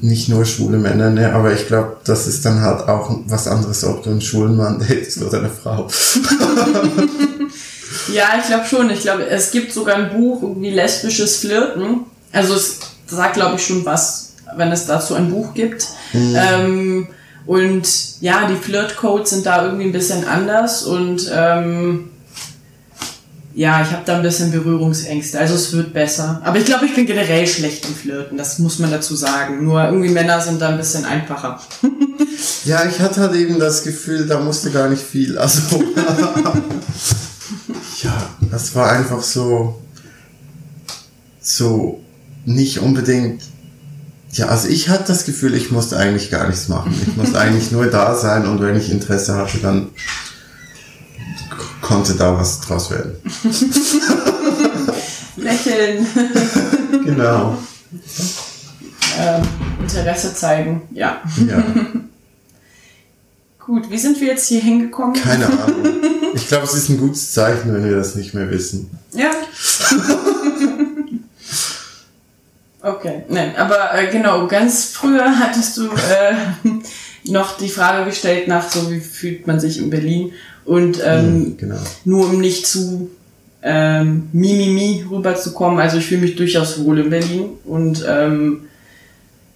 [SPEAKER 2] nicht nur schwule Männer, ne, aber ich glaube, das ist dann halt auch was anderes, ob du einen schwulen Mann datest oder eine Frau.
[SPEAKER 1] ja, ich glaube schon. Ich glaube, es gibt sogar ein Buch, irgendwie lesbisches Flirten. Also es sagt, glaube ich, schon was wenn es dazu ein Buch gibt. Mhm. Ähm, und ja, die Flirt-Codes sind da irgendwie ein bisschen anders und ähm, ja, ich habe da ein bisschen Berührungsängste. Also es wird besser. Aber ich glaube, ich bin generell schlecht im Flirten. Das muss man dazu sagen. Nur irgendwie Männer sind da ein bisschen einfacher.
[SPEAKER 2] ja, ich hatte halt eben das Gefühl, da musste gar nicht viel. Also ja, das war einfach so so nicht unbedingt ja, also ich hatte das Gefühl, ich musste eigentlich gar nichts machen. Ich musste eigentlich nur da sein und wenn ich Interesse hatte, dann konnte da was draus werden.
[SPEAKER 1] Lächeln.
[SPEAKER 2] genau.
[SPEAKER 1] Ähm, Interesse zeigen, ja.
[SPEAKER 2] Ja.
[SPEAKER 1] Gut, wie sind wir jetzt hier hingekommen?
[SPEAKER 2] Keine Ahnung. Ich glaube, es ist ein gutes Zeichen, wenn wir das nicht mehr wissen.
[SPEAKER 1] Ja. Okay, nein, aber äh, genau, ganz früher hattest du äh, noch die Frage gestellt nach so, wie fühlt man sich in Berlin? Und ähm,
[SPEAKER 2] mhm, genau.
[SPEAKER 1] nur um nicht zu ähm, Mimimi rüberzukommen, also ich fühle mich durchaus wohl in Berlin. Und ähm,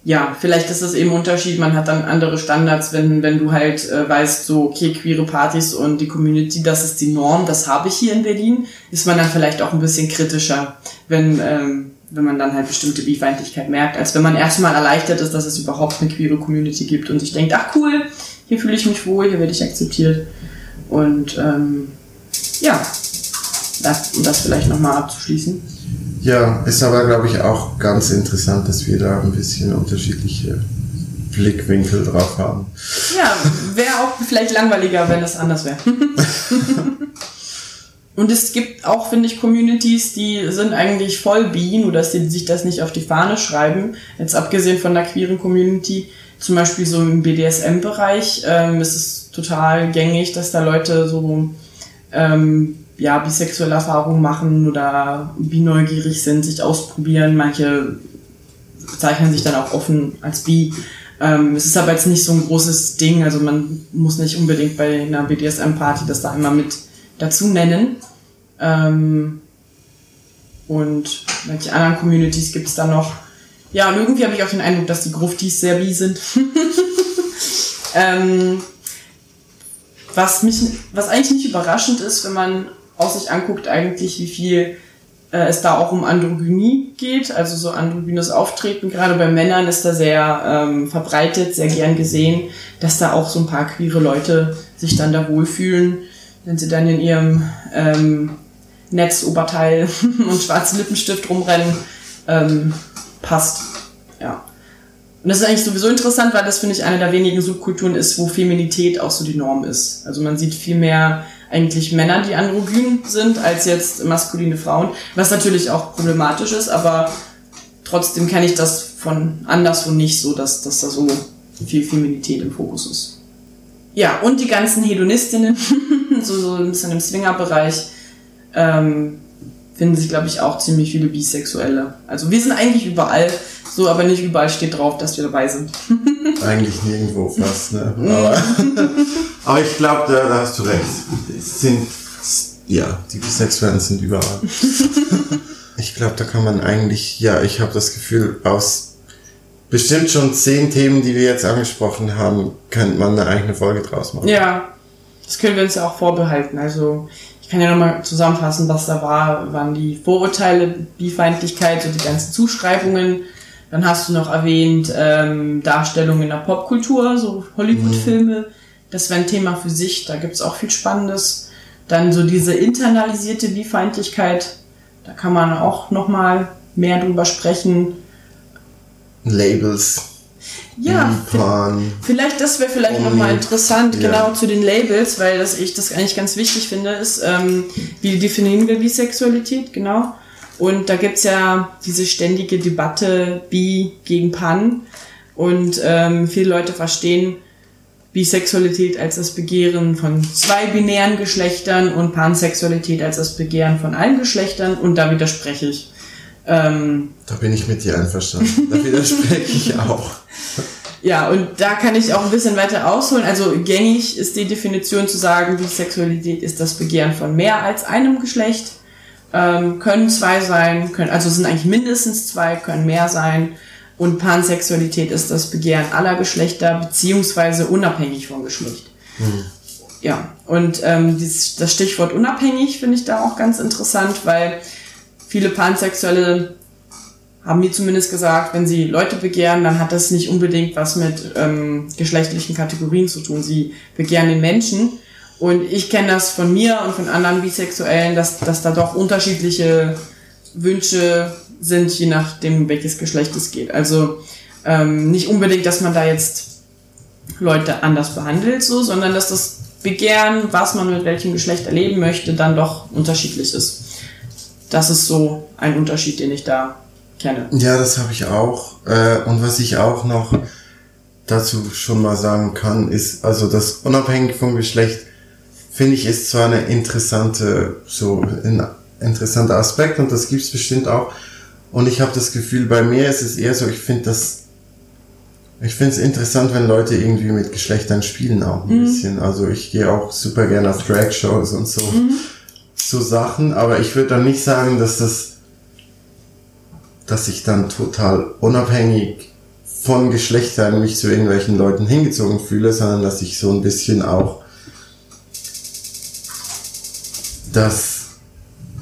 [SPEAKER 1] ja, vielleicht ist das eben Unterschied, man hat dann andere Standards, wenn, wenn du halt äh, weißt, so, okay, queere Partys und die Community, das ist die Norm, das habe ich hier in Berlin, ist man dann vielleicht auch ein bisschen kritischer, wenn ähm, wenn man dann halt bestimmte Bifeindlichkeit merkt, als wenn man erstmal erleichtert ist, dass es überhaupt eine queere Community gibt und sich denkt, ach cool, hier fühle ich mich wohl, hier werde ich akzeptiert. Und ähm, ja, das, um das vielleicht nochmal abzuschließen.
[SPEAKER 2] Ja, ist aber, glaube ich, auch ganz interessant, dass wir da ein bisschen unterschiedliche Blickwinkel drauf haben.
[SPEAKER 1] Ja, wäre auch vielleicht langweiliger, wenn es anders wäre. Und es gibt auch, finde ich, Communities, die sind eigentlich voll bi, nur dass sie sich das nicht auf die Fahne schreiben. Jetzt abgesehen von der queeren Community, zum Beispiel so im BDSM-Bereich, ähm, ist es total gängig, dass da Leute so ähm, ja, bisexuelle Erfahrungen machen oder bi-neugierig sind, sich ausprobieren. Manche zeichnen sich dann auch offen als bi. Ähm, es ist aber jetzt nicht so ein großes Ding, also man muss nicht unbedingt bei einer BDSM-Party das da immer mit dazu nennen. Ähm, und welche anderen Communities gibt es da noch? Ja, und irgendwie habe ich auch den Eindruck, dass die Gruftis sehr wie sind. ähm, was mich, was eigentlich nicht überraschend ist, wenn man aus sich anguckt, eigentlich, wie viel äh, es da auch um Androgynie geht, also so androgynes Auftreten. Gerade bei Männern ist da sehr ähm, verbreitet, sehr gern gesehen, dass da auch so ein paar queere Leute sich dann da wohlfühlen wenn sie dann in ihrem ähm, Netzoberteil und schwarzen Lippenstift rumrennen, ähm, passt. Ja. Und das ist eigentlich sowieso interessant, weil das, finde ich, eine der wenigen Subkulturen ist, wo Feminität auch so die Norm ist. Also man sieht viel mehr eigentlich Männer, die androgyn sind, als jetzt maskuline Frauen, was natürlich auch problematisch ist, aber trotzdem kenne ich das von anderswo nicht so, dass, dass da so viel Feminität im Fokus ist. Ja, und die ganzen Hedonistinnen, so, so ein bisschen im Swinger-Bereich, ähm, finden sich, glaube ich, auch ziemlich viele Bisexuelle. Also wir sind eigentlich überall, so, aber nicht überall steht drauf, dass wir dabei sind.
[SPEAKER 2] eigentlich nirgendwo fast, ne? Aber, aber ich glaube, da, da, hast du recht. Es sind, ja, die Bisexuellen sind überall. ich glaube, da kann man eigentlich, ja, ich habe das Gefühl, aus bestimmt schon zehn Themen, die wir jetzt angesprochen haben, könnte man eine eigene Folge draus machen.
[SPEAKER 1] Ja, das können wir uns ja auch vorbehalten. Also ich kann ja nochmal zusammenfassen, was da war. Waren die Vorurteile, die Feindlichkeit und die ganzen Zuschreibungen. Dann hast du noch erwähnt ähm, Darstellungen in der Popkultur, so Hollywood-Filme. Mhm. Das wäre ein Thema für sich, da gibt's auch viel Spannendes. Dann so diese internalisierte Bifeindlichkeit, da kann man auch nochmal mehr drüber sprechen.
[SPEAKER 2] Labels.
[SPEAKER 1] Ja, vielleicht das wäre vielleicht nochmal interessant, ja. genau zu den Labels, weil das ich das eigentlich ganz wichtig finde, ist, ähm, wie definieren wir Bisexualität, genau. Und da gibt's ja diese ständige Debatte Bi gegen Pan. Und ähm, viele Leute verstehen Bisexualität als das Begehren von zwei binären Geschlechtern und Pansexualität als das Begehren von allen Geschlechtern. Und da widerspreche ich. Ähm,
[SPEAKER 2] da bin ich mit dir einverstanden. Da widerspreche ich auch.
[SPEAKER 1] Ja, und da kann ich auch ein bisschen weiter ausholen. Also gängig ist die Definition zu sagen, wie Sexualität ist das Begehren von mehr als einem Geschlecht. Ähm, können zwei sein, können, also sind eigentlich mindestens zwei, können mehr sein. Und Pansexualität ist das Begehren aller Geschlechter beziehungsweise unabhängig vom Geschlecht. Mhm. Ja, und ähm, dieses, das Stichwort unabhängig finde ich da auch ganz interessant, weil viele Pansexuelle haben mir zumindest gesagt, wenn sie Leute begehren, dann hat das nicht unbedingt was mit ähm, geschlechtlichen Kategorien zu tun. Sie begehren den Menschen. Und ich kenne das von mir und von anderen Bisexuellen, dass, dass da doch unterschiedliche Wünsche sind, je nachdem, welches Geschlecht es geht. Also ähm, nicht unbedingt, dass man da jetzt Leute anders behandelt, so, sondern dass das Begehren, was man mit welchem Geschlecht erleben möchte, dann doch unterschiedlich ist. Das ist so ein Unterschied, den ich da kenne.
[SPEAKER 2] Ja, das habe ich auch. Äh, und was ich auch noch dazu schon mal sagen kann, ist, also das unabhängig vom Geschlecht, finde ich, ist zwar eine interessante, so ein interessanter Aspekt und das gibt's bestimmt auch. Und ich habe das Gefühl, bei mir ist es eher so, ich finde das, ich finde es interessant, wenn Leute irgendwie mit Geschlechtern spielen auch ein mhm. bisschen. Also ich gehe auch super gerne auf Drag-Shows und so, mhm. so Sachen, aber ich würde dann nicht sagen, dass das dass ich dann total unabhängig von Geschlechtern mich zu irgendwelchen Leuten hingezogen fühle, sondern dass ich so ein bisschen auch das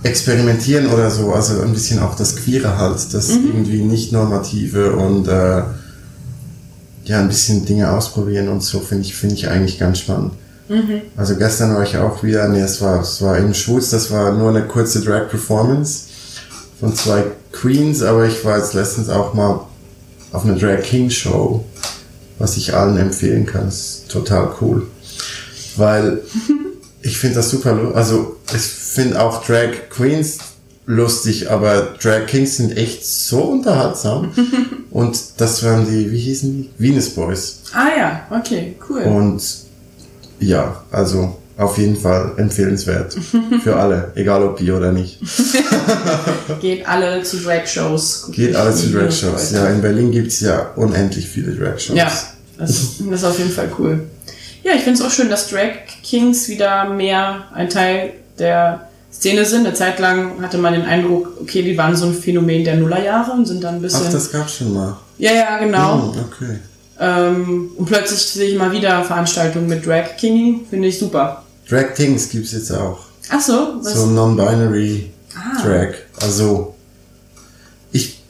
[SPEAKER 2] Experimentieren oder so, also ein bisschen auch das Queere halt, das mhm. irgendwie nicht normative und äh, ja, ein bisschen Dinge ausprobieren und so finde ich, finde ich eigentlich ganz spannend. Mhm. Also gestern war ich auch wieder, nee, es war, es war in Schwutz, das war nur eine kurze Drag-Performance von zwei Queens, aber ich war jetzt letztens auch mal auf einer Drag King Show, was ich allen empfehlen kann. Das ist total cool. Weil ich finde das super, also ich finde auch Drag Queens lustig, aber Drag Kings sind echt so unterhaltsam. Und das waren die, wie hießen die? Venus Boys.
[SPEAKER 1] Ah ja, okay, cool.
[SPEAKER 2] Und ja, also auf jeden Fall empfehlenswert. Für alle, egal ob die oder nicht.
[SPEAKER 1] Geht alle zu Drag-Shows.
[SPEAKER 2] Geht alle zu Drag-Shows. Ja, in Berlin gibt's ja unendlich viele Drag-Shows.
[SPEAKER 1] Ja, das, das ist auf jeden Fall cool. Ja, ich finde es auch schön, dass Drag Kings wieder mehr ein Teil der Szene sind. Eine Zeit lang hatte man den Eindruck, okay, die waren so ein Phänomen der Nullerjahre und sind dann ein bisschen.
[SPEAKER 2] Ach, das gab's schon mal.
[SPEAKER 1] Ja, ja, genau.
[SPEAKER 2] Oh, okay.
[SPEAKER 1] Ähm, und plötzlich sehe ich mal wieder Veranstaltungen mit Drag King, finde ich super.
[SPEAKER 2] Drag Kings gibt's jetzt auch.
[SPEAKER 1] Ach so,
[SPEAKER 2] was? So Non-Binary ah. Drag. Also,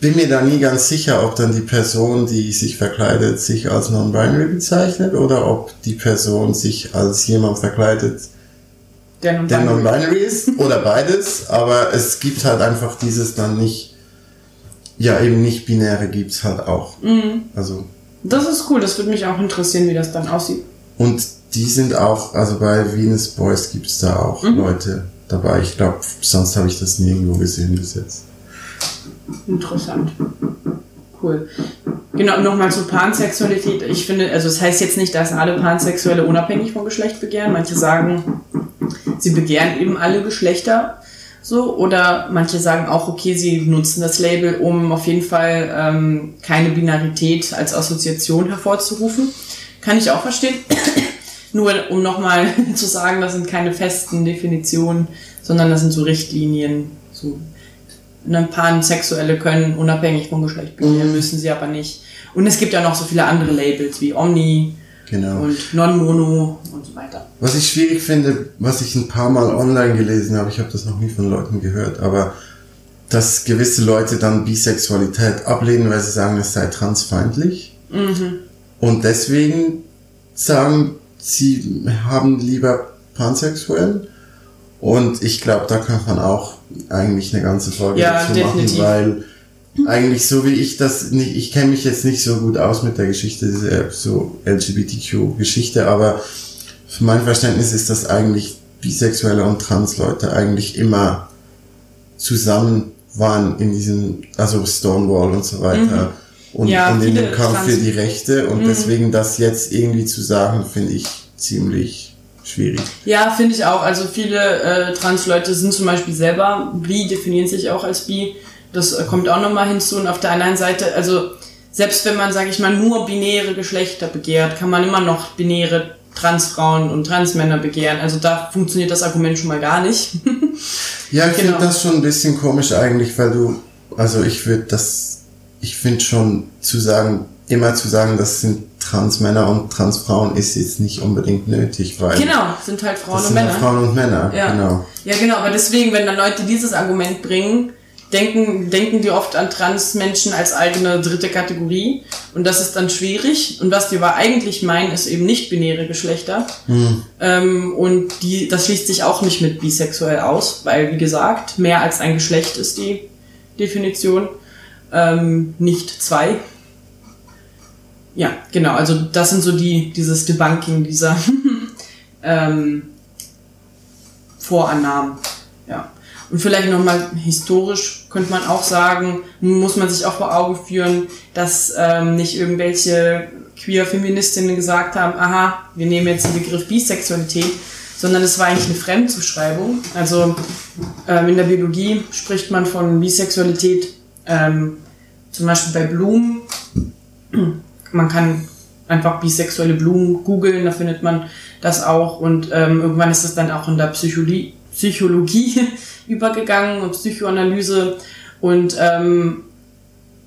[SPEAKER 2] bin mir da nie ganz sicher, ob dann die Person, die sich verkleidet, sich als Non-Binary bezeichnet oder ob die Person sich als jemand verkleidet, der Non-Binary non ist oder beides. Aber es gibt halt einfach dieses dann nicht, ja, eben nicht binäre gibt's halt auch. Mhm. Also.
[SPEAKER 1] Das ist cool, das würde mich auch interessieren, wie das dann aussieht.
[SPEAKER 2] Und die sind auch, also bei Venus Boys gibt es da auch mhm. Leute dabei. Ich glaube, sonst habe ich das nirgendwo gesehen bis jetzt.
[SPEAKER 1] Interessant. Cool. Genau, nochmal zur Pansexualität. Ich finde, also es das heißt jetzt nicht, dass alle Pansexuelle unabhängig vom Geschlecht begehren. Manche sagen, sie begehren eben alle Geschlechter so oder manche sagen auch, okay, sie nutzen das Label, um auf jeden Fall ähm, keine Binarität als Assoziation hervorzurufen. Kann ich auch verstehen. Nur um nochmal zu sagen, das sind keine festen Definitionen, sondern das sind so Richtlinien. So ein Pansexuelle können unabhängig vom Geschlecht beginnen, mhm. müssen sie aber nicht. Und es gibt ja noch so viele andere Labels wie Omni genau. und Non-Mono und so weiter.
[SPEAKER 2] Was ich schwierig finde, was ich ein paar Mal online gelesen habe, ich habe das noch nie von Leuten gehört, aber dass gewisse Leute dann Bisexualität ablehnen, weil sie sagen, es sei transfeindlich. Mhm. Und deswegen sagen, sie haben lieber Pansexuellen. Und ich glaube, da kann man auch eigentlich eine ganze Folge ja, dazu definitiv. machen, weil eigentlich so wie ich das nicht, ich kenne mich jetzt nicht so gut aus mit der Geschichte, so LGBTQ-Geschichte, aber für mein Verständnis ist das eigentlich bisexuelle und Transleute eigentlich immer zusammen waren in diesem, also Stonewall und so weiter. Mhm und, ja, und in dem Kampf für die Rechte. Und mhm. deswegen das jetzt irgendwie zu sagen, finde ich ziemlich schwierig.
[SPEAKER 1] Ja, finde ich auch. Also viele äh, Trans-Leute sind zum Beispiel selber bi, definieren sich auch als bi. Das äh, kommt auch nochmal hinzu. Und auf der anderen Seite, also selbst wenn man, sage ich mal, nur binäre Geschlechter begehrt, kann man immer noch binäre Transfrauen und Transmänner begehren. Also da funktioniert das Argument schon mal gar nicht.
[SPEAKER 2] ja, ich genau. finde das schon ein bisschen komisch eigentlich, weil du, also ich würde das ich finde schon zu sagen, immer zu sagen, das sind Transmänner und Transfrauen ist jetzt nicht unbedingt nötig, weil.
[SPEAKER 1] Genau, sind halt Frauen
[SPEAKER 2] das
[SPEAKER 1] und
[SPEAKER 2] sind
[SPEAKER 1] Männer.
[SPEAKER 2] Halt Frauen und Männer,
[SPEAKER 1] ja.
[SPEAKER 2] genau.
[SPEAKER 1] Ja, genau, aber deswegen, wenn dann Leute dieses Argument bringen, denken, denken die oft an Transmenschen als eigene dritte Kategorie und das ist dann schwierig. Und was die aber eigentlich meinen, ist eben nicht-binäre Geschlechter.
[SPEAKER 2] Hm.
[SPEAKER 1] Ähm, und die, das schließt sich auch nicht mit bisexuell aus, weil, wie gesagt, mehr als ein Geschlecht ist die Definition, ähm, nicht zwei. Ja, genau, also das sind so die, dieses Debunking dieser ähm, Vorannahmen. Ja. Und vielleicht nochmal historisch könnte man auch sagen, muss man sich auch vor Augen führen, dass ähm, nicht irgendwelche queer-Feministinnen gesagt haben, aha, wir nehmen jetzt den Begriff Bisexualität, sondern es war eigentlich eine Fremdzuschreibung. Also ähm, in der Biologie spricht man von Bisexualität ähm, zum Beispiel bei Blumen. Man kann einfach bisexuelle Blumen googeln, da findet man das auch und ähm, irgendwann ist es dann auch in der Psychologie, Psychologie übergegangen und Psychoanalyse und ähm,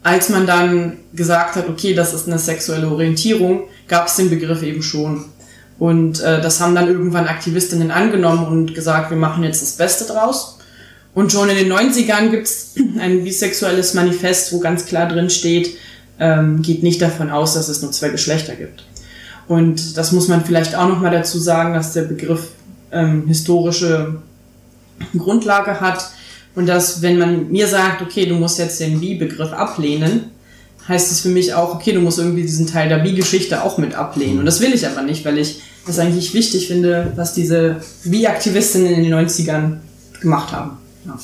[SPEAKER 1] als man dann gesagt hat, okay, das ist eine sexuelle Orientierung, gab es den Begriff eben schon. Und äh, das haben dann irgendwann Aktivistinnen angenommen und gesagt, wir machen jetzt das Beste draus. Und schon in den 90ern gibt es ein bisexuelles Manifest, wo ganz klar drin steht, ähm, geht nicht davon aus, dass es nur zwei Geschlechter gibt. Und das muss man vielleicht auch nochmal dazu sagen, dass der Begriff ähm, historische Grundlage hat und dass, wenn man mir sagt, okay, du musst jetzt den Bi-Begriff ablehnen, heißt es für mich auch, okay, du musst irgendwie diesen Teil der Bi-Geschichte auch mit ablehnen. Und das will ich aber nicht, weil ich das eigentlich wichtig finde, was diese Bi-Aktivistinnen in den 90ern gemacht haben. Ja.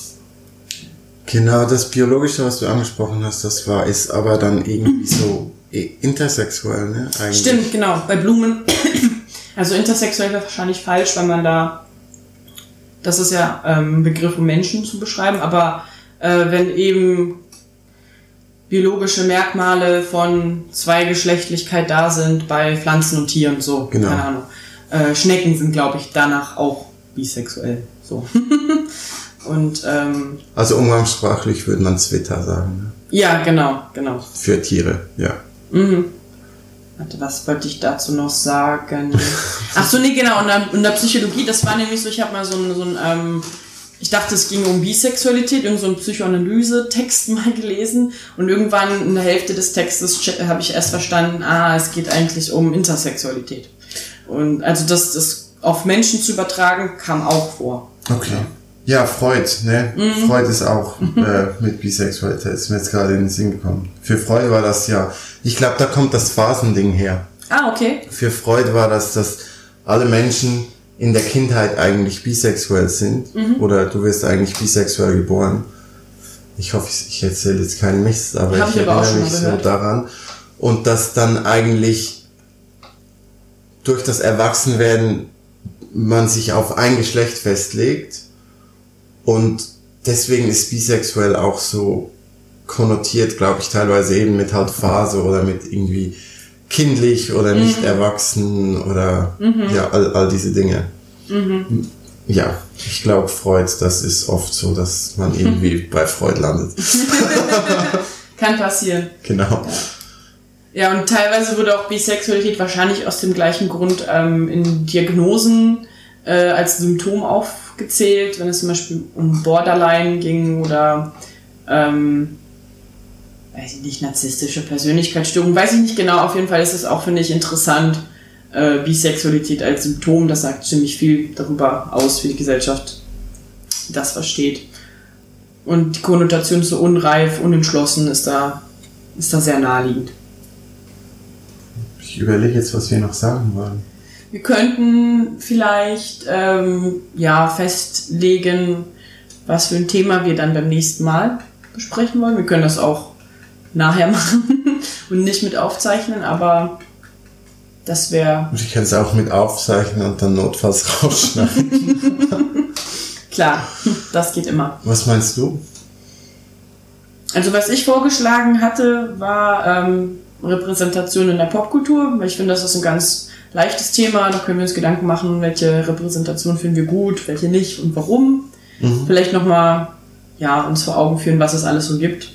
[SPEAKER 2] Genau, das Biologische, was du angesprochen hast, das war, ist aber dann irgendwie so intersexuell, ne?
[SPEAKER 1] Eigentlich. Stimmt, genau. Bei Blumen, also intersexuell wäre wahrscheinlich falsch, weil man da, das ist ja ähm, ein Begriff, um Menschen zu beschreiben, aber äh, wenn eben biologische Merkmale von Zweigeschlechtlichkeit da sind bei Pflanzen und Tieren, so,
[SPEAKER 2] genau.
[SPEAKER 1] keine Ahnung. Äh, Schnecken sind, glaube ich, danach auch bisexuell, so. Und, ähm,
[SPEAKER 2] also umgangssprachlich würde man Zwitter sagen. Ne?
[SPEAKER 1] Ja, genau, genau.
[SPEAKER 2] Für Tiere, ja.
[SPEAKER 1] Mhm. Warte, was wollte ich dazu noch sagen? Ach so, nee, genau. Und in der Psychologie, das war nämlich so, ich habe mal so ein, so ein ähm, ich dachte, es ging um Bisexualität, irgend so ein Psychoanalyse-Text mal gelesen und irgendwann in der Hälfte des Textes habe ich erst verstanden, ah, es geht eigentlich um Intersexualität. Und also das, das auf Menschen zu übertragen, kam auch vor.
[SPEAKER 2] Okay. Ja, Freud, ne? Mhm. Freud ist auch äh, mit Bisexualität, ist mir jetzt gerade in den Sinn gekommen. Für Freud war das ja, ich glaube, da kommt das Phasending her.
[SPEAKER 1] Ah, okay.
[SPEAKER 2] Für Freud war das, dass alle Menschen in der Kindheit eigentlich bisexuell sind mhm. oder du wirst eigentlich bisexuell geboren. Ich hoffe, ich erzähle jetzt keinen Mist, aber
[SPEAKER 1] Hab
[SPEAKER 2] ich,
[SPEAKER 1] ich aber
[SPEAKER 2] erinnere mich so daran. Und dass dann eigentlich durch das Erwachsenwerden man sich auf ein Geschlecht festlegt und deswegen ist bisexuell auch so konnotiert, glaube ich, teilweise eben mit halt Phase oder mit irgendwie kindlich oder nicht mhm. erwachsen oder mhm. ja, all, all diese Dinge. Mhm. Ja, ich glaube, Freud, das ist oft so, dass man irgendwie bei Freud landet.
[SPEAKER 1] Kann passieren.
[SPEAKER 2] Genau.
[SPEAKER 1] Ja. ja. und teilweise wurde auch Bisexualität wahrscheinlich aus dem gleichen Grund ähm, in Diagnosen äh, als Symptom auf gezählt, wenn es zum Beispiel um Borderline ging oder ähm, weiß ich nicht, narzisstische Persönlichkeitsstörung, weiß ich nicht genau, auf jeden Fall ist es auch, finde ich, interessant, äh, Bisexualität als Symptom, das sagt ziemlich viel darüber aus, wie die Gesellschaft das versteht. Und die Konnotation zu unreif, unentschlossen ist da, ist da sehr naheliegend.
[SPEAKER 2] Ich überlege jetzt, was wir noch sagen wollen.
[SPEAKER 1] Wir könnten vielleicht ähm, ja festlegen, was für ein Thema wir dann beim nächsten Mal besprechen wollen. Wir können das auch nachher machen und nicht mit aufzeichnen, aber das wäre.
[SPEAKER 2] Ich kann es auch mit aufzeichnen und dann notfalls rausschneiden.
[SPEAKER 1] Klar, das geht immer.
[SPEAKER 2] Was meinst du?
[SPEAKER 1] Also was ich vorgeschlagen hatte, war ähm, Repräsentation in der Popkultur, weil ich finde, das ist ein ganz leichtes Thema, da können wir uns Gedanken machen, welche Repräsentation finden wir gut, welche nicht und warum. Mhm. Vielleicht nochmal ja, uns vor Augen führen, was es alles so gibt.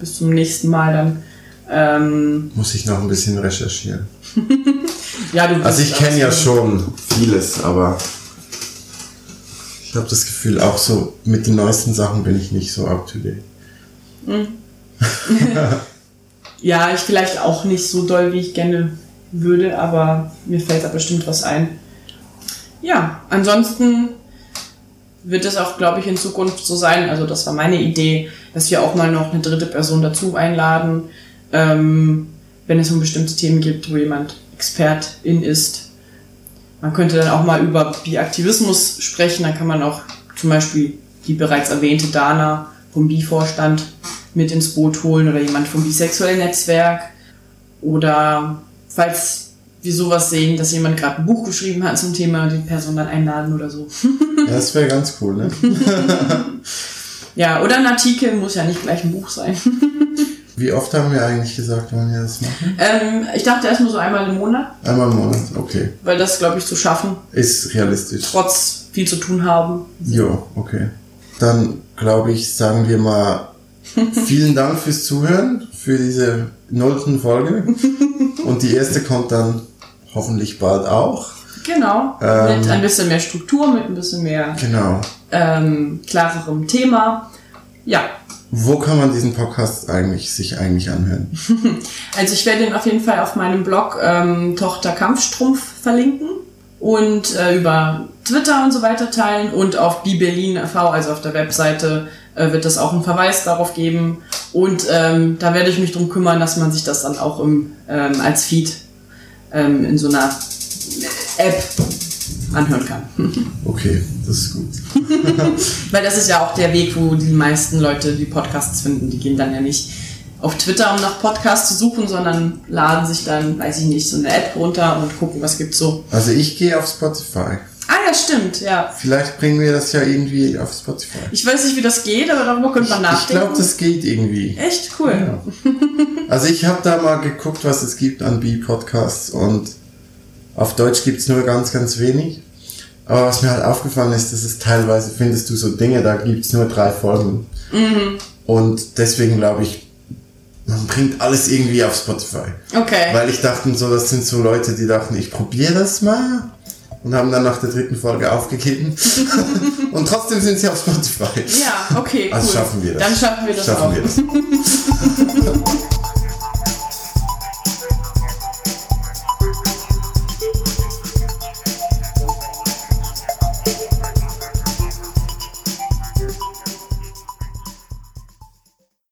[SPEAKER 1] bis zum nächsten Mal dann. Ähm,
[SPEAKER 2] Muss ich noch ein bisschen recherchieren.
[SPEAKER 1] ja, du
[SPEAKER 2] Also ich kenne ja schon vieles, aber ich habe das Gefühl, auch so mit den neuesten Sachen bin ich nicht so up to date.
[SPEAKER 1] Ja, ich vielleicht auch nicht so doll, wie ich gerne würde, aber mir fällt da bestimmt was ein. Ja, ansonsten wird es auch, glaube ich, in Zukunft so sein, also das war meine Idee, dass wir auch mal noch eine dritte Person dazu einladen, ähm, wenn es um bestimmte Themen gibt, wo jemand Expertin ist. Man könnte dann auch mal über Bi-Aktivismus sprechen, dann kann man auch zum Beispiel die bereits erwähnte Dana vom Bi-Vorstand mit ins Boot holen oder jemand vom bisexuellen Netzwerk. Oder falls wir sowas sehen, dass jemand gerade ein Buch geschrieben hat zum Thema, die Person dann einladen oder so.
[SPEAKER 2] Ja, das wäre ganz cool, ne?
[SPEAKER 1] Ja, oder ein Artikel, muss ja nicht gleich ein Buch sein.
[SPEAKER 2] Wie oft haben wir eigentlich gesagt, wollen wir das machen?
[SPEAKER 1] ähm, ich dachte erstmal so einmal im Monat,
[SPEAKER 2] Einmal im Monat, okay.
[SPEAKER 1] weil das, glaube ich, zu schaffen,
[SPEAKER 2] Ist realistisch.
[SPEAKER 1] trotz viel zu tun haben.
[SPEAKER 2] Jo, okay. Dann glaube ich, sagen wir mal vielen Dank fürs Zuhören, für diese nullten Folge. Und die erste kommt dann hoffentlich bald auch.
[SPEAKER 1] Genau,
[SPEAKER 2] Ähm.
[SPEAKER 1] mit ein bisschen mehr Struktur, mit ein bisschen mehr
[SPEAKER 2] Genau.
[SPEAKER 1] ähm, klarerem Thema. Ja,
[SPEAKER 2] Wo kann man diesen Podcast eigentlich sich eigentlich anhören?
[SPEAKER 1] Also ich werde ihn auf jeden Fall auf meinem Blog ähm, Tochter Kampfstrumpf verlinken und äh, über Twitter und so weiter teilen und auf BiBerlin e.V., also auf der Webseite, äh, wird es auch einen Verweis darauf geben und ähm, da werde ich mich drum kümmern, dass man sich das dann auch im, ähm, als Feed ähm, in so einer App anhören kann.
[SPEAKER 2] Okay, das ist gut.
[SPEAKER 1] Weil das ist ja auch der Weg, wo die meisten Leute die Podcasts finden. Die gehen dann ja nicht auf Twitter, um nach Podcasts zu suchen, sondern laden sich dann, weiß ich nicht, so eine App runter und gucken, was gibt's so.
[SPEAKER 2] Also ich gehe auf Spotify.
[SPEAKER 1] Ja, stimmt, ja.
[SPEAKER 2] Vielleicht bringen wir das ja irgendwie auf Spotify.
[SPEAKER 1] Ich weiß nicht, wie das geht, aber darüber könnte man
[SPEAKER 2] Ich
[SPEAKER 1] nachdenken.
[SPEAKER 2] glaube, das geht irgendwie.
[SPEAKER 1] Echt cool.
[SPEAKER 2] Also ich habe da mal geguckt, was es gibt an B-Podcasts und auf Deutsch gibt's nur ganz, ganz wenig. Aber was mir halt aufgefallen ist, dass es teilweise findest du so Dinge, da gibt's nur drei Folgen. Und deswegen glaube ich, man bringt alles irgendwie auf Spotify.
[SPEAKER 1] Okay.
[SPEAKER 2] Weil ich dachte so, das sind so Leute, die dachten, ich probiere das mal. Und haben dann nach der dritten Folge aufgegeben. und trotzdem sind sie auf Spotify.
[SPEAKER 1] Ja, okay, cool.
[SPEAKER 2] Also schaffen wir das.
[SPEAKER 1] Dann schaffen wir das
[SPEAKER 2] Schaffen
[SPEAKER 1] auch.
[SPEAKER 2] wir das.